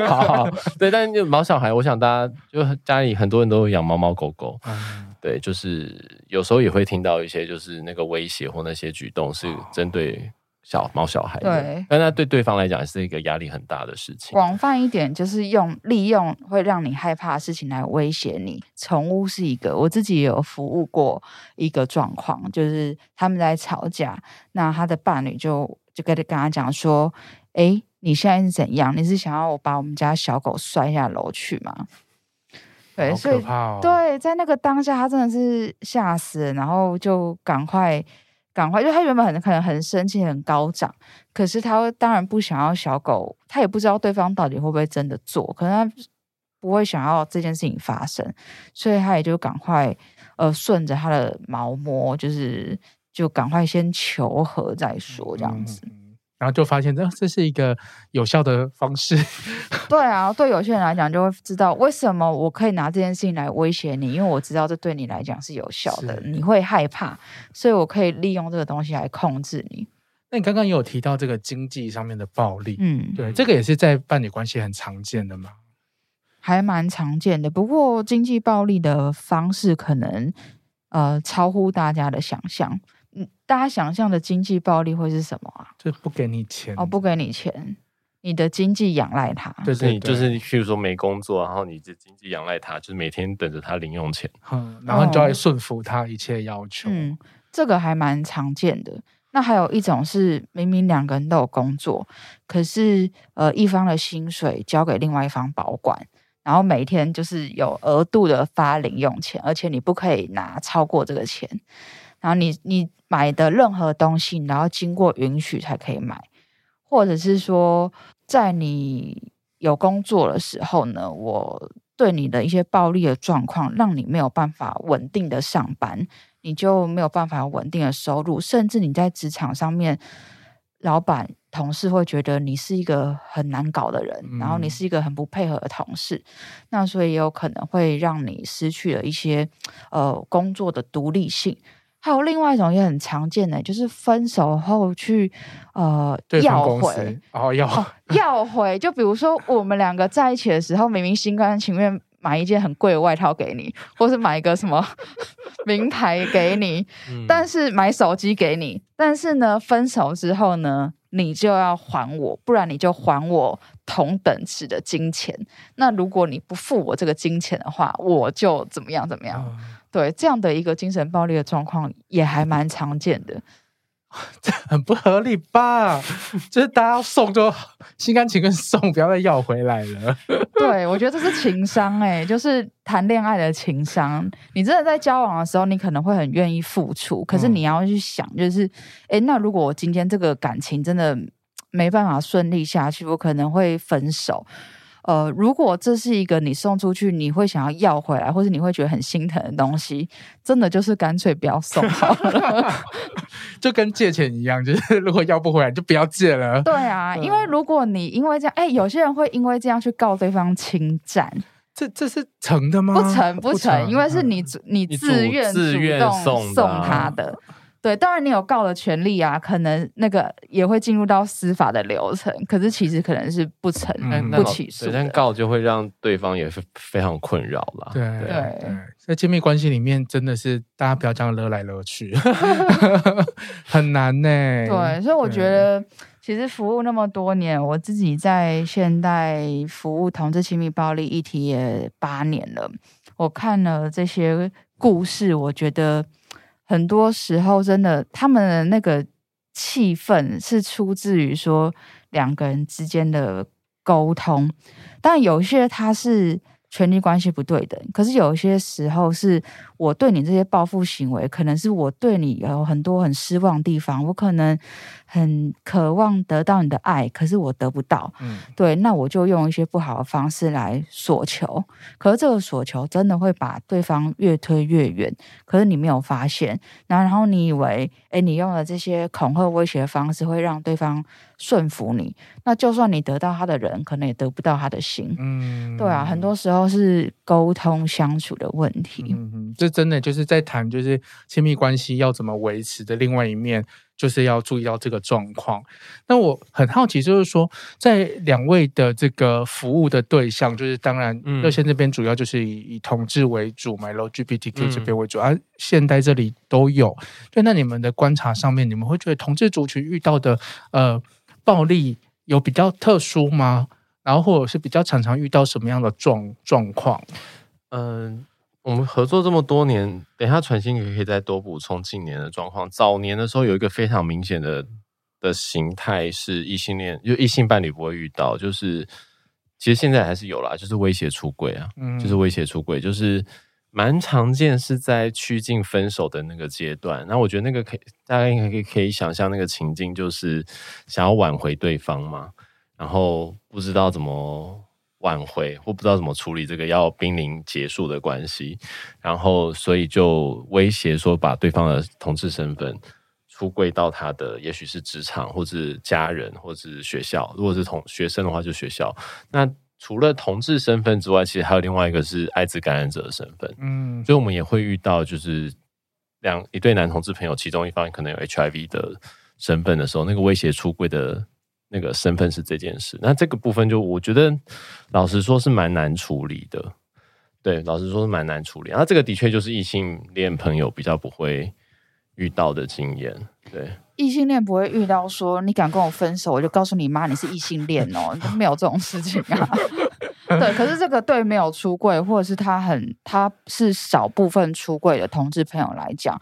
好好。对，但是就毛小孩，我想大家就家里很多人都有养猫猫狗狗。嗯。对，就是有时候也会听到一些，就是那个威胁或那些举动是针对。小毛小孩，对，但那对对方来讲是一个压力很大的事情。广泛一点，就是用利用会让你害怕的事情来威胁你。宠物是一个，我自己也有服务过一个状况，就是他们在吵架，那他的伴侣就就跟跟他讲说：“哎，你现在是怎样？你是想要我把我们家小狗摔下楼去吗？”对，所以对，在那个当下，他真的是吓死了，然后就赶快。赶快，就他原本很可能很生气、很高涨，可是他当然不想要小狗，他也不知道对方到底会不会真的做，可能他不会想要这件事情发生，所以他也就赶快呃顺着他的毛摸，就是就赶快先求和再说这样子。嗯嗯然后就发现，这这是一个有效的方式。对啊，对有些人来讲，就会知道为什么我可以拿这件事情来威胁你，因为我知道这对你来讲是有效的，你会害怕，所以我可以利用这个东西来控制你。那你刚刚也有提到这个经济上面的暴力，嗯，对，这个也是在伴侣关系很常见的嘛，还蛮常见的。不过经济暴力的方式可能呃超乎大家的想象。嗯，大家想象的经济暴力会是什么啊？就不给你钱哦，不给你钱，你的经济仰赖他，就是你就是，譬如说没工作，然后你的经济仰赖他，就是每天等着他零用钱，嗯，然后你就要顺服他一切要求。嗯，这个还蛮常见的。那还有一种是，明明两个人都有工作，可是呃，一方的薪水交给另外一方保管，然后每天就是有额度的发零用钱，而且你不可以拿超过这个钱。然后你你买的任何东西，然后经过允许才可以买，或者是说，在你有工作的时候呢，我对你的一些暴力的状况，让你没有办法稳定的上班，你就没有办法稳定的收入，甚至你在职场上面，老板同事会觉得你是一个很难搞的人，然后你是一个很不配合的同事，那所以也有可能会让你失去了一些呃工作的独立性。还有另外一种也很常见的，就是分手后去呃要回哦要哦要回，就比如说我们两个在一起的时候，明明心甘情愿买一件很贵的外套给你，或是买一个什么名牌给你，嗯、但是买手机给你，但是呢，分手之后呢，你就要还我，不然你就还我同等值的金钱。那如果你不付我这个金钱的话，我就怎么样怎么样。嗯、对，这样的一个精神暴力的状况也还蛮常见的。这很不合理吧？就是大家要送就心甘情愿送，不要再要回来了。对，我觉得这是情商哎、欸，就是谈恋爱的情商。你真的在交往的时候，你可能会很愿意付出，可是你要去想，就是哎、嗯，那如果我今天这个感情真的没办法顺利下去，我可能会分手。呃，如果这是一个你送出去，你会想要要回来，或者你会觉得很心疼的东西，真的就是干脆不要送好了。就跟借钱一样，就是如果要不回来，就不要借了。对啊，因为如果你因为这样，哎，有些人会因为这样去告对方侵占，这这是成的吗？不成，不成，因为是你你自愿主动送他的。对，当然你有告的权利啊，可能那个也会进入到司法的流程，可是其实可能是不成、嗯、不起诉，但告就会让对方也是非常困扰了。对对，对，在亲密关系里面，真的是大家不要这样勒来勒去，很难呢、欸。对，所以我觉得，其实服务那么多年，我自己在现代服务同志亲密暴力议题也八年了，我看了这些故事，我觉得。很多时候，真的，他们的那个气氛是出自于说两个人之间的沟通，但有些他是。权力关系不对等，可是有些时候是我对你这些报复行为，可能是我对你有很多很失望的地方，我可能很渴望得到你的爱，可是我得不到。嗯，对，那我就用一些不好的方式来索求，可是这个索求真的会把对方越推越远，可是你没有发现，然后你以为，哎，你用了这些恐吓威胁的方式会让对方顺服你，那就算你得到他的人，可能也得不到他的心。嗯，对啊，很多时候是沟通相处的问题。嗯嗯，这真的就是在谈，就是亲密关系要怎么维持的另外一面，就是要注意到这个状况。那我很好奇，就是说，在两位的这个服务的对象，就是当然热线这边主要就是以以同志为主，买 LGBTQ 这边为主，而、嗯啊、现代这里都有。就那你们的观察上面，你们会觉得同志族群遇到的呃。暴力有比较特殊吗？然后或者是比较常常遇到什么样的状状况？嗯，我们合作这么多年，等一下传馨可以再多补充近年的状况。早年的时候有一个非常明显的的形态是异性恋，就异性伴侣不会遇到，就是其实现在还是有啦，就是威胁出轨啊，嗯，就是威胁出轨，就是。蛮常见是在趋近分手的那个阶段，那我觉得那个可以，大家应该可以可以想象那个情境，就是想要挽回对方嘛，然后不知道怎么挽回，或不知道怎么处理这个要濒临结束的关系，然后所以就威胁说把对方的同志身份出柜到他的，也许是职场，或是家人，或是学校，如果是同学生的话就学校，那。除了同志身份之外，其实还有另外一个是艾滋感染者的身份。嗯，所以我们也会遇到，就是两一对男同志朋友，其中一方可能有 HIV 的身份的时候，那个威胁出柜的那个身份是这件事。那这个部分就我觉得，老实说是蛮难处理的。对，老实说是蛮难处理。那这个的确就是异性恋朋友比较不会遇到的经验。对。异性恋不会遇到说，你敢跟我分手，我就告诉你妈你是异性恋哦，没有这种事情啊。对，可是这个对没有出柜，或者是他很他是少部分出柜的同志朋友来讲，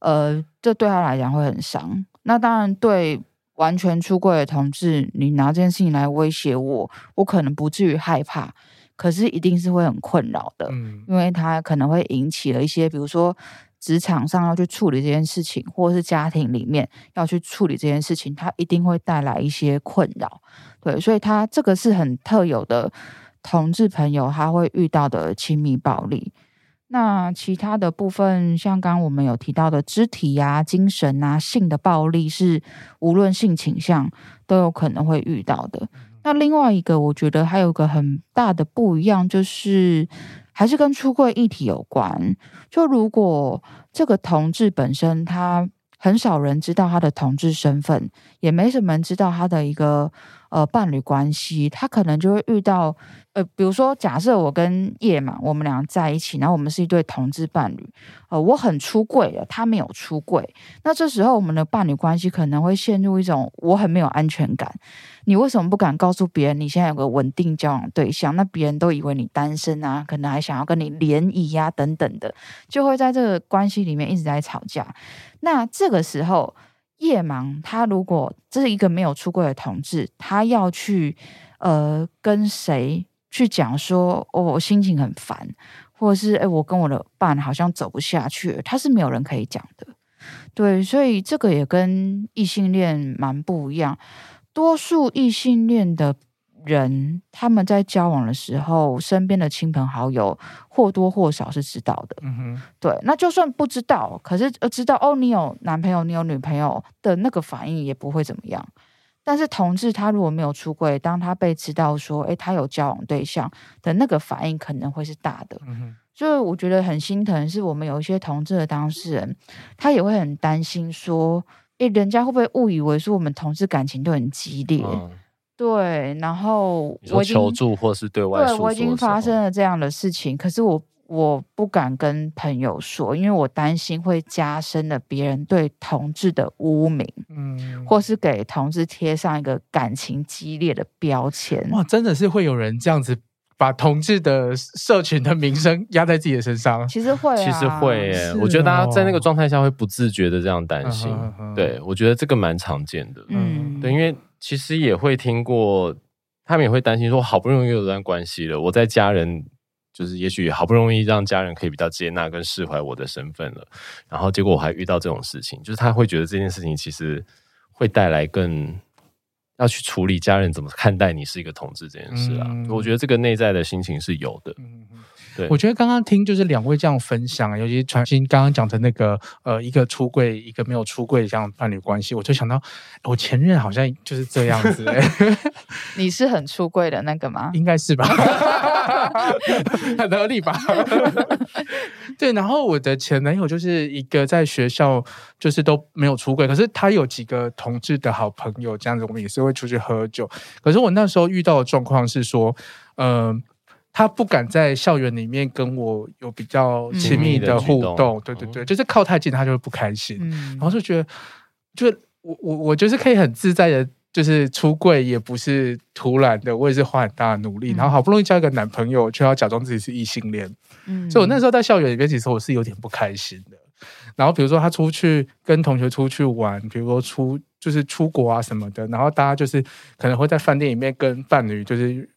呃，这对他来讲会很伤。那当然，对完全出柜的同志，你拿这件事情来威胁我，我可能不至于害怕，可是一定是会很困扰的，嗯，因为他可能会引起了一些，比如说。职场上要去处理这件事情，或者是家庭里面要去处理这件事情，它一定会带来一些困扰。对，所以他这个是很特有的同志朋友他会遇到的亲密暴力。那其他的部分，像刚刚我们有提到的肢体啊、精神啊、性的暴力，是无论性倾向都有可能会遇到的。那另外一个，我觉得还有个很大的不一样，就是。还是跟出柜议题有关。就如果这个同志本身，他很少人知道他的同志身份，也没什么人知道他的一个呃伴侣关系，他可能就会遇到呃，比如说假设我跟叶嘛，我们俩在一起，然后我们是一对同志伴侣，呃，我很出柜了，他没有出柜，那这时候我们的伴侣关系可能会陷入一种我很没有安全感，你为什么不敢告诉别人你现在有个稳定交往对象？那别人都以为你单身啊，可能还想要跟你联谊呀等等的，就会在这个关系里面一直在吵架。那这个时候。夜盲，他如果这是一个没有出柜的同志，他要去呃跟谁去讲说，哦，我心情很烦，或者是哎，我跟我的伴好像走不下去，他是没有人可以讲的。对，所以这个也跟异性恋蛮不一样，多数异性恋的。人他们在交往的时候，身边的亲朋好友或多或少是知道的。嗯哼，对。那就算不知道，可是呃知道哦，你有男朋友，你有女朋友的那个反应也不会怎么样。但是同志他如果没有出柜，当他被知道说，诶，他有交往对象的那个反应可能会是大的。嗯哼，所以我觉得很心疼，是我们有一些同志的当事人，他也会很担心说，诶，人家会不会误以为说我们同事感情都很激烈？嗯对，然后我求助或是对外，对我已经发生了这样的事情，可是我我不敢跟朋友说，因为我担心会加深了别人对同志的污名，嗯，或是给同志贴上一个感情激烈的标签。哇，真的是会有人这样子把同志的社群的名声压在自己的身上？其实会、啊，其实会耶，我觉得大家在那个状态下会不自觉的这样担心。哦、对，我觉得这个蛮常见的，嗯，对，因为。其实也会听过，他们也会担心说，好不容易有段关系了，我在家人就是也许好不容易让家人可以比较接纳跟释怀我的身份了，然后结果我还遇到这种事情，就是他会觉得这件事情其实会带来更要去处理家人怎么看待你是一个同志这件事啊，嗯、我觉得这个内在的心情是有的。嗯对我觉得刚刚听就是两位这样分享，尤其传新刚刚讲的那个呃，一个出柜，一个没有出柜这样伴侣关系，我就想到我前任好像就是这样子。你是很出柜的那个吗？应该是吧，很合理吧？对，然后我的前男友就是一个在学校就是都没有出轨，可是他有几个同志的好朋友，这样子我们也是会出去喝酒。可是我那时候遇到的状况是说，嗯、呃。他不敢在校园里面跟我有比较亲密的互动，对对对，就是靠太近他就会不开心，然后就觉得，就我我我就是可以很自在的，就是出柜也不是突然的，我也是花很大的努力，然后好不容易交一个男朋友，却要假装自己是异性恋，所以我那时候在校园里面，其实我是有点不开心的。然后比如说他出去跟同学出去玩，比如说出就是出国啊什么的，然后大家就是可能会在饭店里面跟伴侣就是。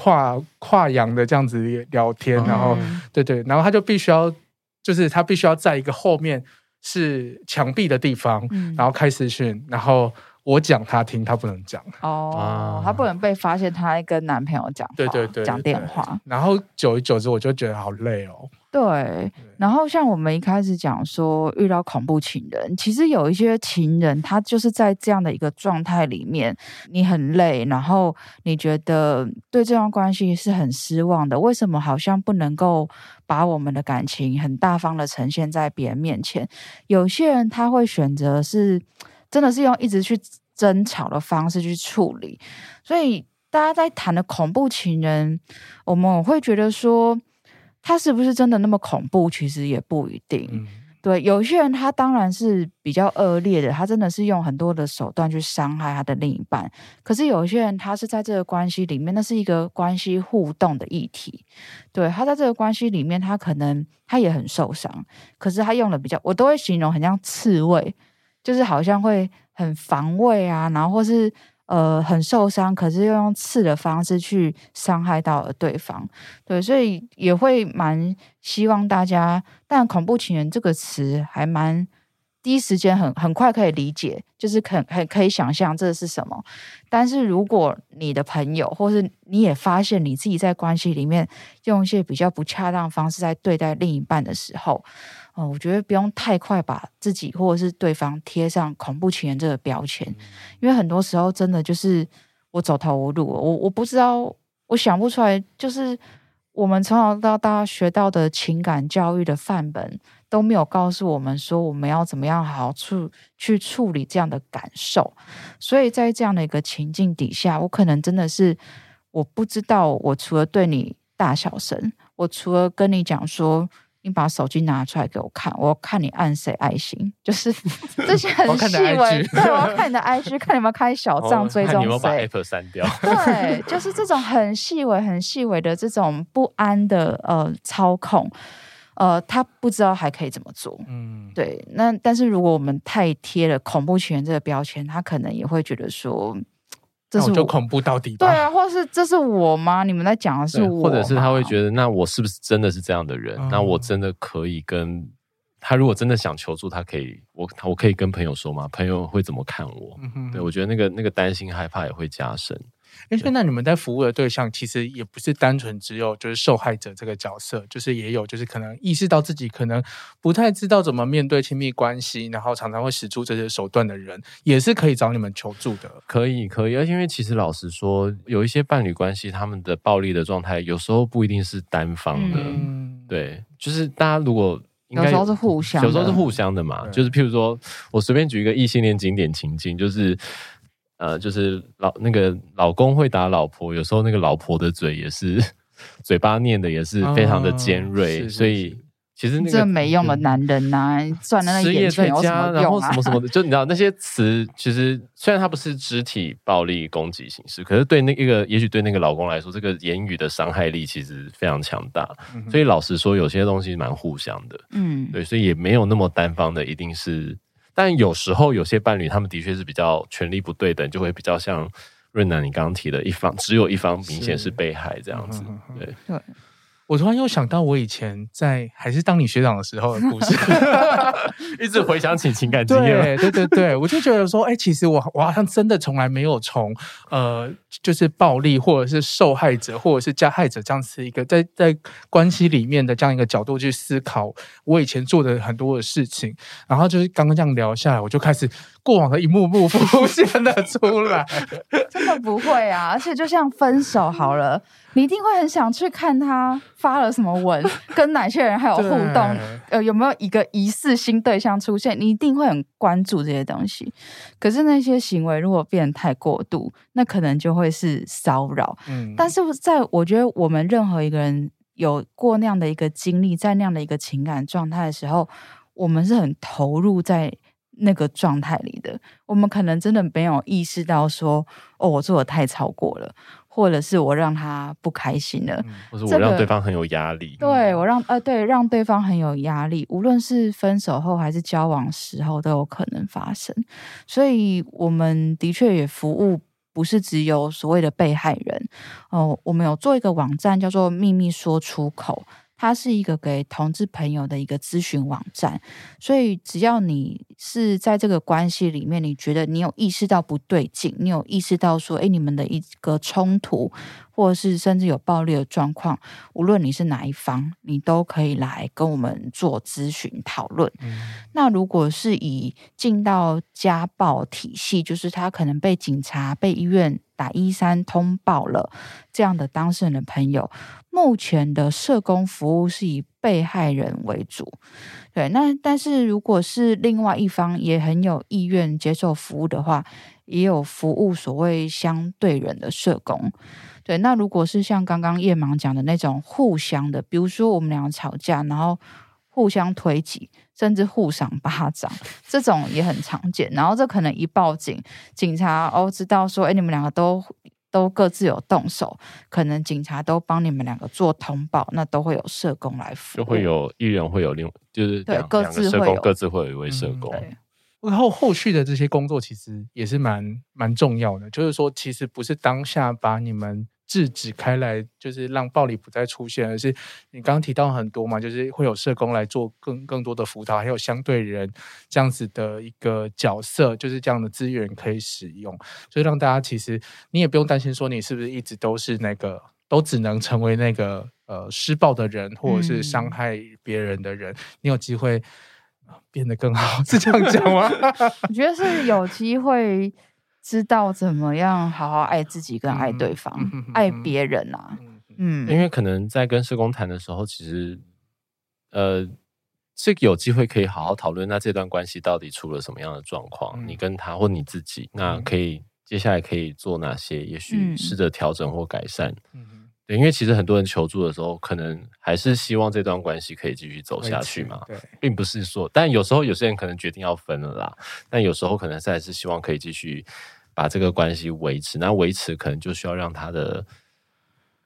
跨跨洋的这样子聊天，然后、嗯、对对，然后他就必须要，就是他必须要在一个后面是墙壁的地方，嗯、然后开视讯，然后我讲他听，他不能讲。哦，他不能被发现他跟男朋友讲话，对对对，讲电话，然后久而久之我就觉得好累哦。对，然后像我们一开始讲说遇到恐怖情人，其实有一些情人，他就是在这样的一个状态里面，你很累，然后你觉得对这段关系是很失望的，为什么好像不能够把我们的感情很大方的呈现在别人面前？有些人他会选择是，真的是用一直去争吵的方式去处理，所以大家在谈的恐怖情人，我们会觉得说。他是不是真的那么恐怖？其实也不一定。嗯、对，有些人他当然是比较恶劣的，他真的是用很多的手段去伤害他的另一半。可是有些人他是在这个关系里面，那是一个关系互动的议题。对，他在这个关系里面，他可能他也很受伤，可是他用了比较，我都会形容很像刺猬，就是好像会很防卫啊，然后或是。呃，很受伤，可是又用刺的方式去伤害到了对方，对，所以也会蛮希望大家，但恐怖情人这个词还蛮第一时间很很快可以理解，就是很很可以想象这是什么。但是如果你的朋友，或是你也发现你自己在关系里面用一些比较不恰当方式在对待另一半的时候，哦，我觉得不用太快把自己或者是对方贴上恐怖情人这个标签，因为很多时候真的就是我走投无路，我我不知道，我想不出来，就是我们从小到大学到的情感教育的范本都没有告诉我们说，我们要怎么样好好处去处理这样的感受。所以在这样的一个情境底下，我可能真的是我不知道，我除了对你大小声，我除了跟你讲说。你把手机拿出来给我看，我看你按谁爱心，就是 这些很细微。对，我要看你的 IG，看你有没有开小账追 踪谁。你有没有把 App 删掉？对，就是这种很细微、很细微的这种不安的呃操控，呃，他不知道还可以怎么做。嗯，对。那但是如果我们太贴了恐怖情人这个标签，他可能也会觉得说。这是我就恐怖到底吧？对啊，或是这是我吗？你们在讲的是我，或者是他会觉得，那我是不是真的是这样的人？嗯、那我真的可以跟他，如果真的想求助，他可以，我我可以跟朋友说吗？朋友会怎么看我？嗯、哼对，我觉得那个那个担心害怕也会加深。哎，所以那你们在服务的对象其实也不是单纯只有就是受害者这个角色，就是也有就是可能意识到自己可能不太知道怎么面对亲密关系，然后常常会使出这些手段的人，也是可以找你们求助的。可以，可以，而且因为其实老实说，有一些伴侣关系，他们的暴力的状态有时候不一定是单方的，嗯、对，就是大家如果应该有，时候是互相，有时候是互相的嘛，就是譬如说我随便举一个异性恋经典情境，就是。呃，就是老那个老公会打老婆，有时候那个老婆的嘴也是 嘴巴念的也是非常的尖锐，哦、是是是所以其实那个这没用的男人呐、啊，赚了那个眼钱有什么用啊？然后什么什么的，就你知道那些词，其实虽然它不是肢体暴力攻击形式，可是对那一个也许对那个老公来说，这个言语的伤害力其实非常强大。嗯、所以老实说，有些东西蛮互相的，嗯，对，所以也没有那么单方的，一定是。但有时候有些伴侣，他们的确是比较权力不对等，就会比较像润南你刚刚提的一方，只有一方明显是被害这样子。对对。我突然又想到我以前在还是当你学长的时候的故事，一直回想起情感经验。对对对对，我就觉得说，哎、欸，其实我我好像真的从来没有从呃，就是暴力或者是受害者或者是加害者这样子一个在在关系里面的这样一个角度去思考我以前做的很多的事情。然后就是刚刚这样聊下来，我就开始过往的一幕幕 浮现了出来。真的不会啊，而且就像分手好了。你一定会很想去看他发了什么文，跟哪些人还有互动，对呃，有没有一个疑似新对象出现？你一定会很关注这些东西。可是那些行为如果变得太过度，那可能就会是骚扰。嗯，但是在我觉得，我们任何一个人有过那样的一个经历，在那样的一个情感状态的时候，我们是很投入在那个状态里的。我们可能真的没有意识到说，哦，我做的太超过了。或者是我让他不开心了，嗯、或者我让对方很有压力。这个、对我让呃对让对方很有压力，无论是分手后还是交往时候都有可能发生。所以我们的确也服务不是只有所谓的被害人哦、呃，我们有做一个网站叫做秘密说出口。它是一个给同志朋友的一个咨询网站，所以只要你是在这个关系里面，你觉得你有意识到不对劲，你有意识到说，诶，你们的一个冲突，或者是甚至有暴力的状况，无论你是哪一方，你都可以来跟我们做咨询讨论。嗯、那如果是以进到家暴体系，就是他可能被警察、被医院打一三通报了这样的当事人的朋友。目前的社工服务是以被害人为主，对。那但是如果是另外一方也很有意愿接受服务的话，也有服务所谓相对人的社工，对。那如果是像刚刚叶芒讲的那种互相的，比如说我们俩吵架，然后互相推挤，甚至互赏巴掌，这种也很常见。然后这可能一报警，警察哦知道说，哎，你们两个都。都各自有动手，可能警察都帮你们两个做通报，那都会有社工来服务，就会有一人会有另，就是对各自会有各自会有一位社工。嗯、然后后续的这些工作其实也是蛮蛮重要的，就是说其实不是当下把你们。制止开来，就是让暴力不再出现，而是你刚刚提到很多嘛，就是会有社工来做更更多的辅导，还有相对人这样子的一个角色，就是这样的资源可以使用，所以让大家其实你也不用担心说你是不是一直都是那个，都只能成为那个呃施暴的人，或者是伤害别人的人，嗯、你有机会变得更好，是这样讲吗？我觉得是有机会。知道怎么样好好爱自己跟爱对方，嗯、爱别人啊，嗯、因为可能在跟社工谈的时候，其实呃，是有机会可以好好讨论，那这段关系到底出了什么样的状况？你跟他或你自己，那可以、接下来可以做哪些？也许试着调整或改善。嗯。对，因为其实很多人求助的时候，可能还是希望这段关系可以继续走下去嘛。对，并不是说，但有时候有些人可能决定要分了啦。但有时候可能是还是希望可以继续把这个关系维持。那维持可能就需要让他的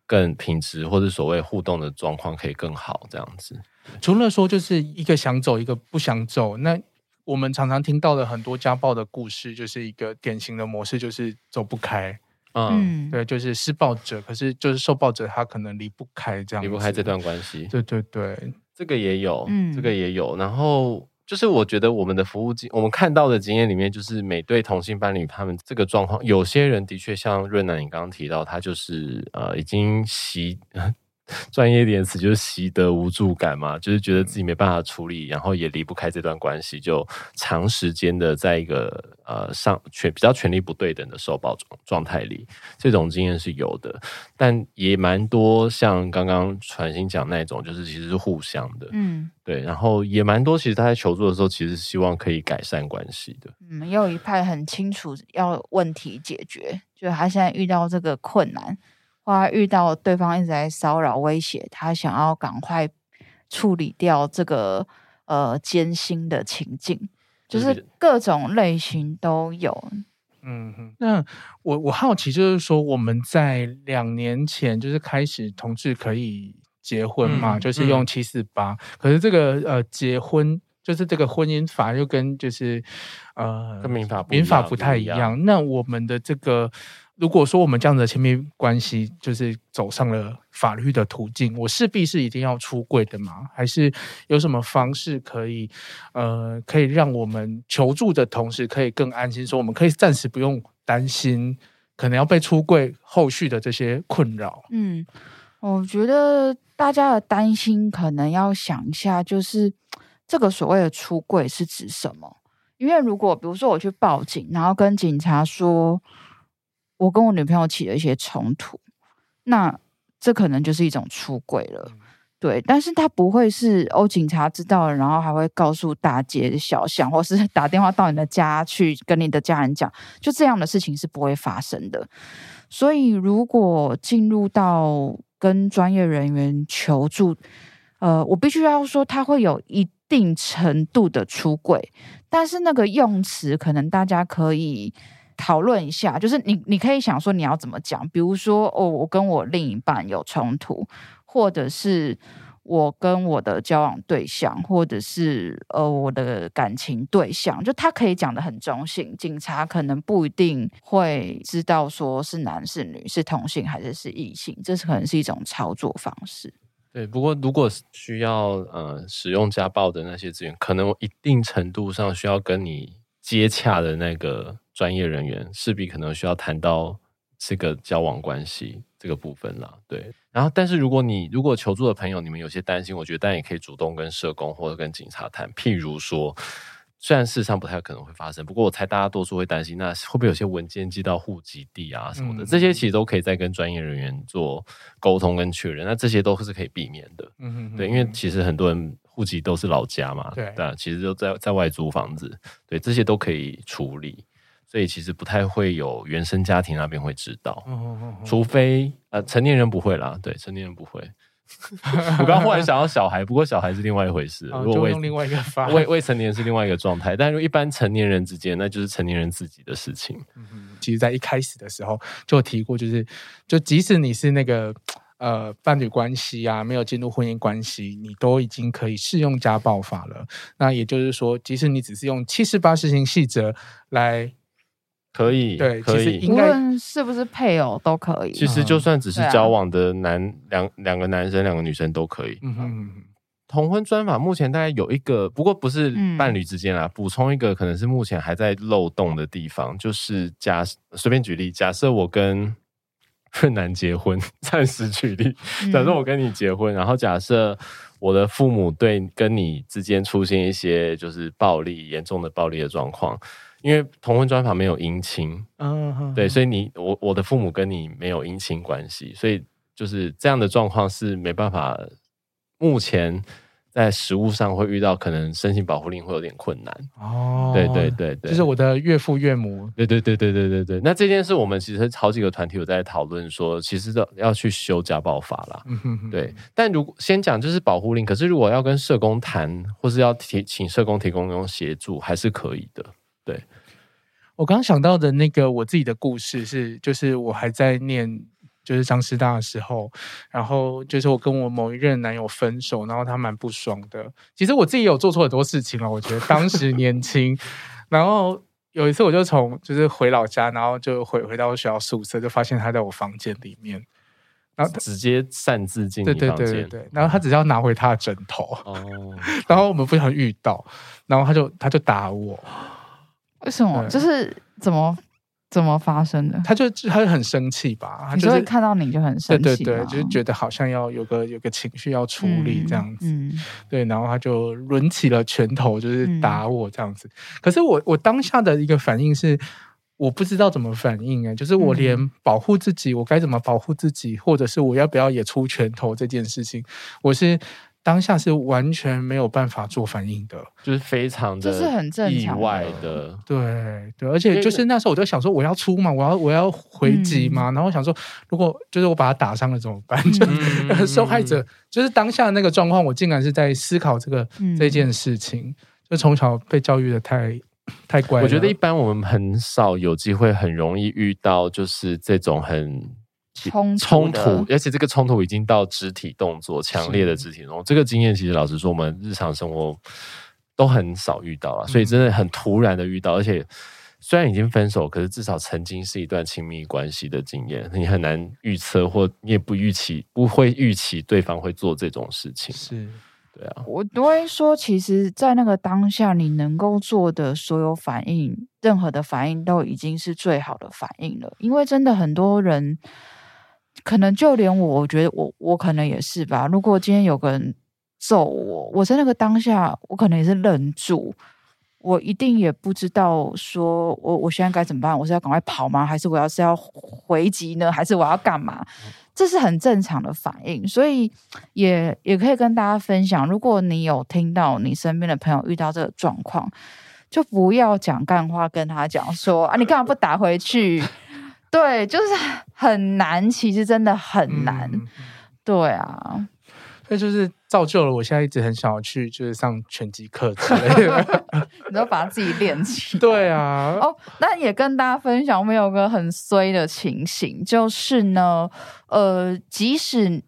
更品质，或者所谓互动的状况可以更好，这样子。除了说就是一个想走，一个不想走，那我们常常听到的很多家暴的故事，就是一个典型的模式，就是走不开。嗯，对，就是施暴者，可是就是受暴者，他可能离不开这样，离不开这段关系。对对对，这个也有，嗯，这个也有。然后就是我觉得我们的服务经，我们看到的经验里面，就是每对同性伴侣他们这个状况，有些人的确像润南你刚刚提到，他就是呃已经习。专业点词就是习得无助感嘛，就是觉得自己没办法处理，然后也离不开这段关系，就长时间的在一个呃上权比较权力不对等的受暴状状态里，这种经验是有的，但也蛮多像刚刚传心讲那种，就是其实是互相的，嗯，对，然后也蛮多，其实他在求助的时候，其实希望可以改善关系的，嗯，也有一派很清楚要问题解决，就是他现在遇到这个困难。或者遇到对方一直在骚扰威胁，他想要赶快处理掉这个呃艰辛的情境，就是各种类型都有。嗯哼，那我我好奇就是说，我们在两年前就是开始同志可以结婚嘛，嗯、就是用七四八，可是这个呃结婚就是这个婚姻法又跟就是呃跟民法民法不太一样，那我们的这个。如果说我们这样的亲密关系就是走上了法律的途径，我势必是一定要出柜的吗？还是有什么方式可以，呃，可以让我们求助的同时可以更安心，说我们可以暂时不用担心可能要被出柜后续的这些困扰？嗯，我觉得大家的担心可能要想一下，就是这个所谓的出柜是指什么？因为如果比如说我去报警，然后跟警察说。我跟我女朋友起了一些冲突，那这可能就是一种出轨了，对。但是他不会是哦，警察知道了，然后还会告诉大街小巷，或是打电话到你的家去跟你的家人讲，就这样的事情是不会发生的。所以，如果进入到跟专业人员求助，呃，我必须要说，他会有一定程度的出轨，但是那个用词可能大家可以。讨论一下，就是你，你可以想说你要怎么讲，比如说哦，我跟我另一半有冲突，或者是我跟我的交往对象，或者是呃我的感情对象，就他可以讲得很中性，警察可能不一定会知道说是男是女，是同性还是是异性，这是可能是一种操作方式。对，不过如果需要呃使用家暴的那些资源，可能一定程度上需要跟你接洽的那个。专业人员势必可能需要谈到这个交往关系这个部分啦，对。然后，但是如果你如果求助的朋友，你们有些担心，我觉得当然也可以主动跟社工或者跟警察谈。譬如说，虽然事实上不太可能会发生，不过我猜大家多数会担心，那会不会有些文件寄到户籍地啊什么的？嗯、这些其实都可以再跟专业人员做沟通跟确认。那这些都是可以避免的，嗯哼嗯哼，对，因为其实很多人户籍都是老家嘛，对，但，其实就在在外租房子，对，这些都可以处理。所以其实不太会有原生家庭那边会知道，除非呃成年人不会啦，对，成年人不会。我刚刚忽然想到小孩，不过小孩是另外一回事，如果用另外一个法，未未成年是另外一个状态，但是一般成年人之间，那就是成年人自己的事情。其实，在一开始的时候就提过，就是就即使你是那个呃伴侣关系啊，没有进入婚姻关系，你都已经可以适用家暴法了。那也就是说，即使你只是用七十八施行细则来。可以，对，可以，无论是不是配偶都可以。其实就算只是交往的男两两个男生两个女生都可以。嗯哼，同婚专法目前大概有一个，不过不是伴侣之间啦。补充一个，可能是目前还在漏洞的地方，就是假随便举例，假设我跟润男结婚，暂时举例，假设我跟你结婚，然后假设我的父母对跟你之间出现一些就是暴力严重的暴力的状况。因为同婚专法没有姻亲，嗯，对，所以你我我的父母跟你没有姻亲关系，所以就是这样的状况是没办法，目前。在食物上会遇到可能申请保护令会有点困难哦，对对对对，就是我的岳父岳母，对对对对对对对。那这件事我们其实好几个团体有在讨论说，其实要要去修家暴法啦。嗯哼哼。对，但如果先讲就是保护令，可是如果要跟社工谈，或是要提请社工提供那种协助，还是可以的。对，我刚刚想到的那个我自己的故事是，就是我还在念。就是上师大的时候，然后就是我跟我某一任男友分手，然后他蛮不爽的。其实我自己有做错很多事情了，我觉得当时年轻。然后有一次我就从就是回老家，然后就回回到学校宿舍，就发现他在我房间里面，然后直接擅自进对对对对对，然后他只是要拿回他的枕头哦，然后我们不想遇到，然后他就他就打我，为什么？就是怎么？怎么发生的？他就他就很生气吧，他就是看到你就很生气，对对对，就是觉得好像要有个有个情绪要处理这样子，嗯嗯、对，然后他就抡起了拳头，就是打我这样子。嗯、可是我我当下的一个反应是，我不知道怎么反应哎，就是我连保护自己，我该怎么保护自己，或者是我要不要也出拳头这件事情，我是。当下是完全没有办法做反应的，就是非常的，这是很正常意外的，对对，而且就是那时候我就想说，我要出嘛，我要我要回击嘛，嗯、然后我想说，如果就是我把他打伤了怎么办？嗯、就 受害者就是当下的那个状况，我竟然是在思考这个、嗯、这件事情，就从小被教育的太太乖了。我觉得一般我们很少有机会，很容易遇到就是这种很。冲冲突，而且这个冲突已经到肢体动作，强烈的肢体动作。这个经验其实老实说，我们日常生活都很少遇到啊，所以真的很突然的遇到。嗯、而且虽然已经分手，可是至少曾经是一段亲密关系的经验，你很难预测，或你也不预期，不会预期对方会做这种事情。是，对啊。我都会说，其实，在那个当下，你能够做的所有反应，任何的反应，都已经是最好的反应了。因为真的很多人。可能就连我，我觉得我我可能也是吧。如果今天有个人揍我，我在那个当下，我可能也是愣住，我一定也不知道说我我现在该怎么办？我是要赶快跑吗？还是我要是要回击呢？还是我要干嘛？这是很正常的反应，所以也也可以跟大家分享。如果你有听到你身边的朋友遇到这个状况，就不要讲干话跟他讲说啊，你干嘛不打回去？对，就是很难，其实真的很难。嗯、对啊，那就是造就了我现在一直很想要去，就是上拳击课之类的，你要把自己练起来。对啊，哦，那也跟大家分享，我们有个很衰的情形，就是呢，呃，即使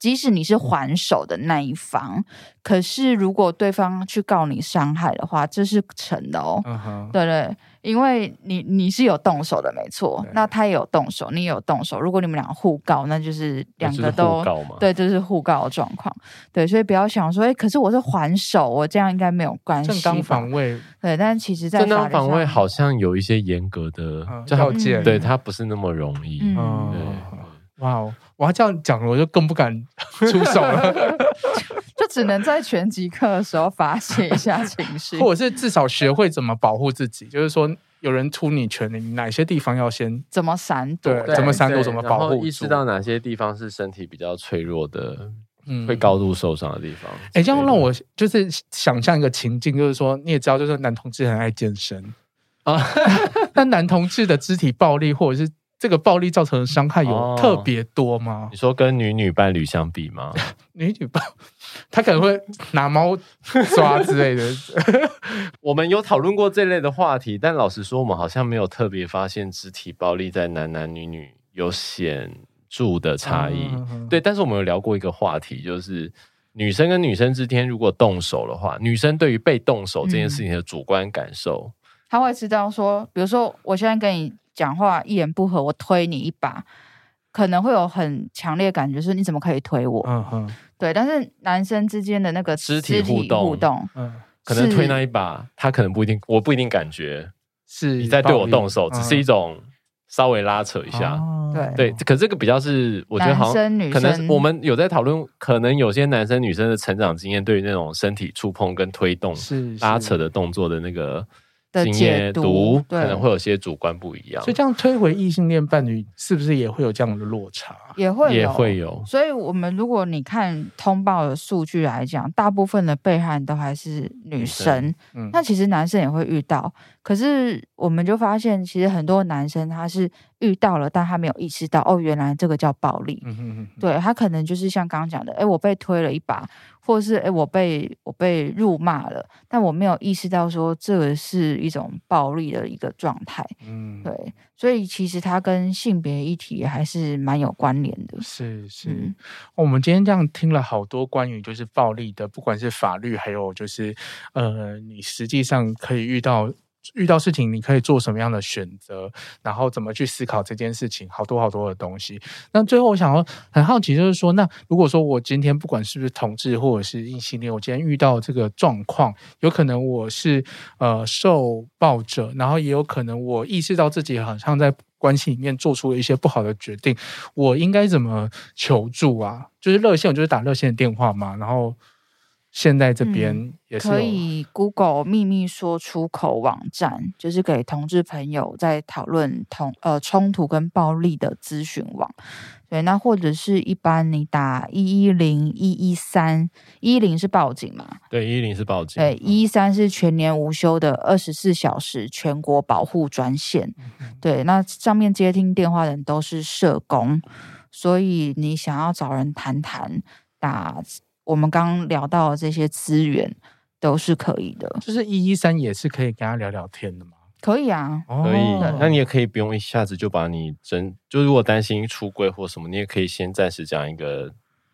即使你是还手的那一方，可是如果对方去告你伤害的话，这是成的哦。嗯、哼对对。因为你你是有动手的，没错。那他也有动手，你也有动手。如果你们俩互告，那就是两个都对，这、就是互告的状况。对，所以不要想说，哎，可是我是还手，我这样应该没有关系。正当防卫，对，但其实，在正当防卫好像有一些严格的条件，对，他不是那么容易。嗯，对哇哦，我要这样讲了，我就更不敢 出手了。就只能在拳击课的时候发泄一下情绪，或者是至少学会怎么保护自己。就是说，有人突你拳，你哪些地方要先怎么闪躲？对，怎么闪躲？怎么保护？意识到哪些地方是身体比较脆弱的，嗯，会高度受伤的地方。哎、欸，这样让我就是想象一个情境，就是说，你也知道，就是男同志很爱健身啊，那男同志的肢体暴力或者是。这个暴力造成的伤害有特别多吗？哦，你说跟女女伴侣相比吗？女女伴，她可能会拿猫抓之类的。我们有讨论过这类的话题，但老实说，我们好像没有特别发现肢体暴力在男男女女有显著的差异。嗯嗯、对，但是我们有聊过一个话题，就是女生跟女生之间如果动手的话，女生对于被动手这件事情的主观感受，她、嗯、会知道说，比如说我现在跟你。讲话一言不合，我推你一把，可能会有很强烈感觉，是你怎么可以推我？嗯哼，对。但是男生之间的那个肢体互动，互动嗯，可能推那一把，他可能不一定，我不一定感觉是你在对我动手，只是一种稍微拉扯一下。对、嗯、对，可这个比较是，我觉得好像可能我们有在讨论，可能有些男生女生的成长经验，对于那种身体触碰跟推动、是拉扯的动作的那个。的解读，可能会有些主观不一样。所以这样推回异性恋伴侣，是不是也会有这样的落差？也会有也会有。所以，我们如果你看通报的数据来讲，大部分的被害人都还是女生。嗯，那其实男生也会遇到，可是我们就发现，其实很多男生他是遇到了，但他没有意识到，哦，原来这个叫暴力。嗯哼哼。对，他可能就是像刚刚讲的，哎，我被推了一把。或者是诶，我被我被辱骂了，但我没有意识到说这个是一种暴力的一个状态。嗯，对，所以其实它跟性别议题还是蛮有关联的。是是，嗯，我们今天这样听了好多关于就是暴力的，不管是法律，还有就是呃，你实际上可以遇到。遇到事情，你可以做什么样的选择？然后怎么去思考这件事情？好多好多的东西。那最后，我想要很好奇，就是说，那如果说我今天不管是不是同志或者是异性恋，我今天遇到这个状况，有可能我是呃受暴者，然后也有可能我意识到自己好像在关系里面做出了一些不好的决定，我应该怎么求助啊？就是热线，我就是打热线的电话嘛，然后。现在这边也是、嗯、可以 Google 秘密说出口网站，就是给同志朋友在讨论同呃冲突跟暴力的咨询网。对，那或者是一般你打一一零一一三，一一零是报警嘛？对，一一零是报警。对，一一三是全年无休的二十四小时全国保护专线。嗯、对，那上面接听电话的人都是社工，所以你想要找人谈谈打。我们刚刚聊到的这些资源都是可以的，就是一一三也是可以跟他聊聊天的吗？可以啊，可以。那你也可以不用一下子就把你真，就如果担心出柜或什么，你也可以先暂时讲一个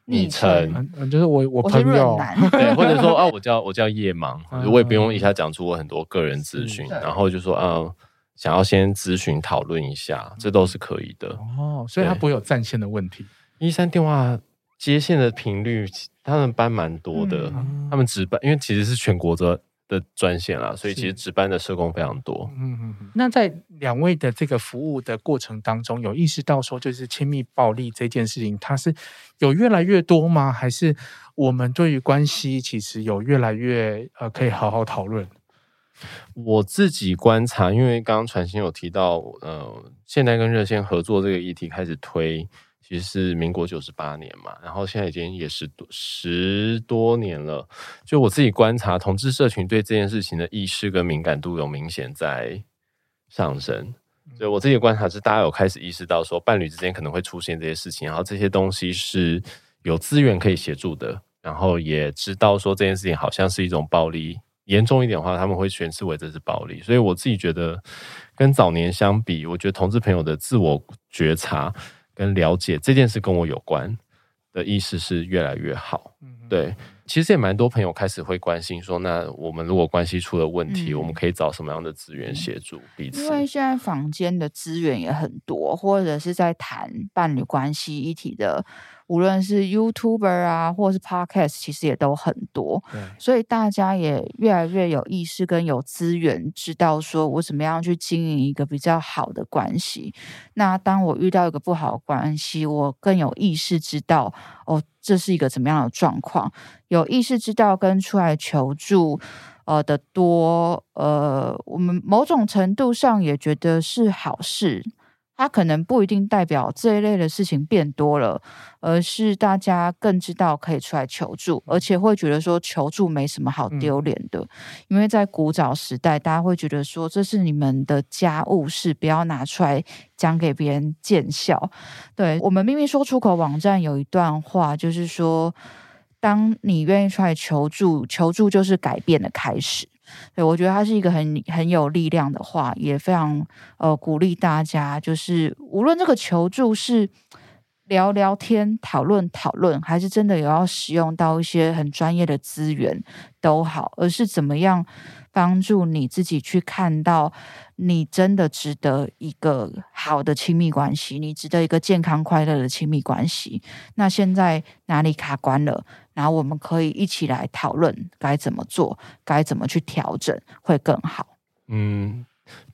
昵称，就是我我朋友，对，或者说啊，我叫我叫夜盲，我也不用一下讲出我很多个人资讯，然后就说啊，想要先咨询讨论一下，这都是可以的。哦，所以他不会有占线的问题。一三电话接线的频率。他们班蛮多的，嗯、他们值班，因为其实是全国的的专线啦，所以其实值班的社工非常多。嗯嗯嗯。那在两位的这个服务的过程当中，有意识到说，就是亲密暴力这件事情，它是有越来越多吗？还是我们对于关系其实有越来越呃可以好好讨论？我自己观察，因为刚刚传馨有提到，呃，现在跟热线合作这个议题开始推。其实是民国九十八年嘛，然后现在已经也是多十多年了。就我自己观察，同志社群对这件事情的意识跟敏感度有明显在上升。所以我自己观察是，大家有开始意识到说，伴侣之间可能会出现这些事情，然后这些东西是有资源可以协助的，然后也知道说这件事情好像是一种暴力，严重一点的话，他们会诠释为这是暴力。所以我自己觉得，跟早年相比，我觉得同志朋友的自我觉察。跟了解这件事跟我有关的意思是越来越好，对，其实也蛮多朋友开始会关心说，那我们如果关系出了问题，嗯、我们可以找什么样的资源协助彼此？因为现在坊间的资源也很多，或者是在谈伴侣关系一体的。无论是 YouTuber 啊，或是 Podcast，其实也都很多，所以大家也越来越有意识跟有资源，知道说我怎么样去经营一个比较好的关系。那当我遇到一个不好的关系，我更有意识知道哦，这是一个怎么样的状况，有意识知道跟出来求助，呃的多，呃，我们某种程度上也觉得是好事。它可能不一定代表这一类的事情变多了，而是大家更知道可以出来求助，而且会觉得说求助没什么好丢脸的。嗯、因为在古早时代，大家会觉得说，这是你们的家务事，不要拿出来讲给别人见笑。对，我们秘密说出口网站有一段话，就是说，当你愿意出来求助，求助就是改变的开始。对，我觉得它是一个很很有力量的话，也非常呃鼓励大家，就是无论这个求助是聊聊天、讨论讨论，还是真的有要使用到一些很专业的资源都好，而是怎么样帮助你自己去看到你真的值得一个好的亲密关系，你值得一个健康快乐的亲密关系。那现在哪里卡关了？然后我们可以一起来讨论该怎么做，该怎么去调整会更好。嗯，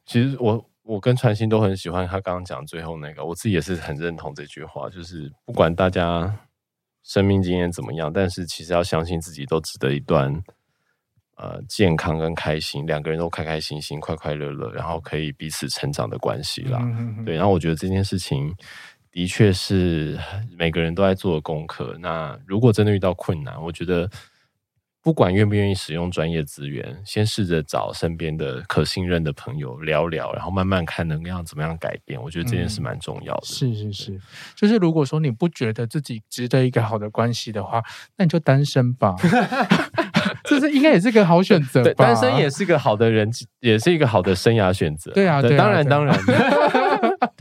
其实我我跟传心都很喜欢他刚刚讲最后那个，我自己也是很认同这句话，就是不管大家生命经验怎么样，但是其实要相信自己都值得一段呃健康跟开心，两个人都开开心心、快快乐乐，然后可以彼此成长的关系啦。嗯、哼对，然后我觉得这件事情的确是每个人都在做的功课。那如果真的遇到困难，我觉得。不管愿不愿意使用专业资源，先试着找身边的可信任的朋友聊聊，然后慢慢看能要怎么样改变。我觉得这件事蛮重要的。是是是，就是如果说你不觉得自己值得一个好的关系的话，那你就单身吧。这是应该也是个好选择吧？单身也是个好的人，也是一个好的生涯选择。对啊，对，当然当然。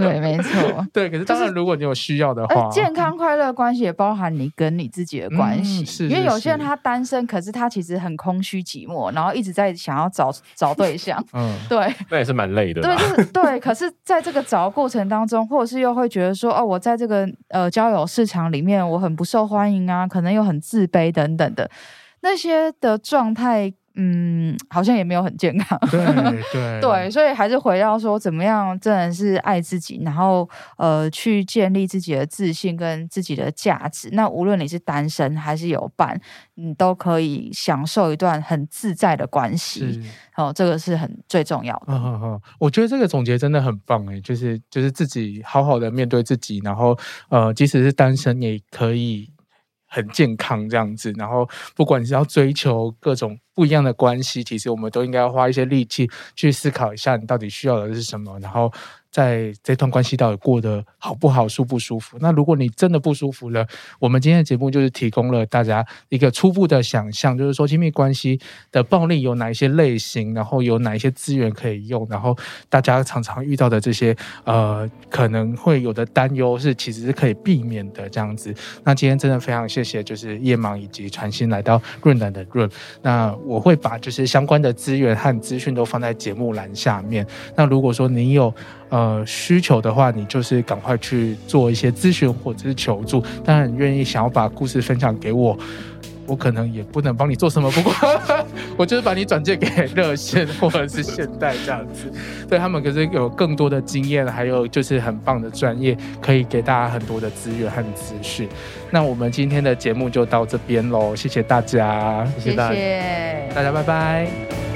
对，没错。对，可是当然，如果你有需要的话，健康快乐关系也包含你跟你自己的关系。是，因为有些人他单身，可是他其实很空虚寂寞，然后一直在想要找找对象。嗯，对，那也是蛮累的。对，就是对。可是在这个找的过程当中，或者是又会觉得说，哦，我在这个呃交友市场里面，我很不受欢迎啊，可能又很自卑等等的那些的状态。嗯，好像也没有很健康。对对对，所以还是回到说，怎么样真的是爱自己，然后呃，去建立自己的自信跟自己的价值。那无论你是单身还是有伴，你都可以享受一段很自在的关系。是哦，这个是很最重要的。嗯嗯嗯，我觉得这个总结真的很棒诶，就是就是自己好好的面对自己，然后呃，即使是单身也可以。很健康这样子，然后不管你是要追求各种不一样的关系，其实我们都应该要花一些力气去思考一下，你到底需要的是什么，然后。在这段关系到底过得好不好，舒不舒服？那如果你真的不舒服了，我们今天的节目就是提供了大家一个初步的想象，就是说亲密关系的暴力有哪一些类型，然后有哪一些资源可以用，然后大家常常遇到的这些呃可能会有的担忧是其实是可以避免的这样子。那今天真的非常谢谢，就是叶芒以及传新来到润男的润。那我会把就是相关的资源和资讯都放在节目栏下面。那如果说你有呃，需求的话，你就是赶快去做一些咨询或者是求助。当然，愿意想要把故事分享给我，我可能也不能帮你做什么。不过，我就是把你转借给热线或者是现代这样子，对他们可是有更多的经验，还有就是很棒的专业，可以给大家很多的资源和资讯。那我们今天的节目就到这边喽，谢谢大家，谢谢大家，大家拜拜。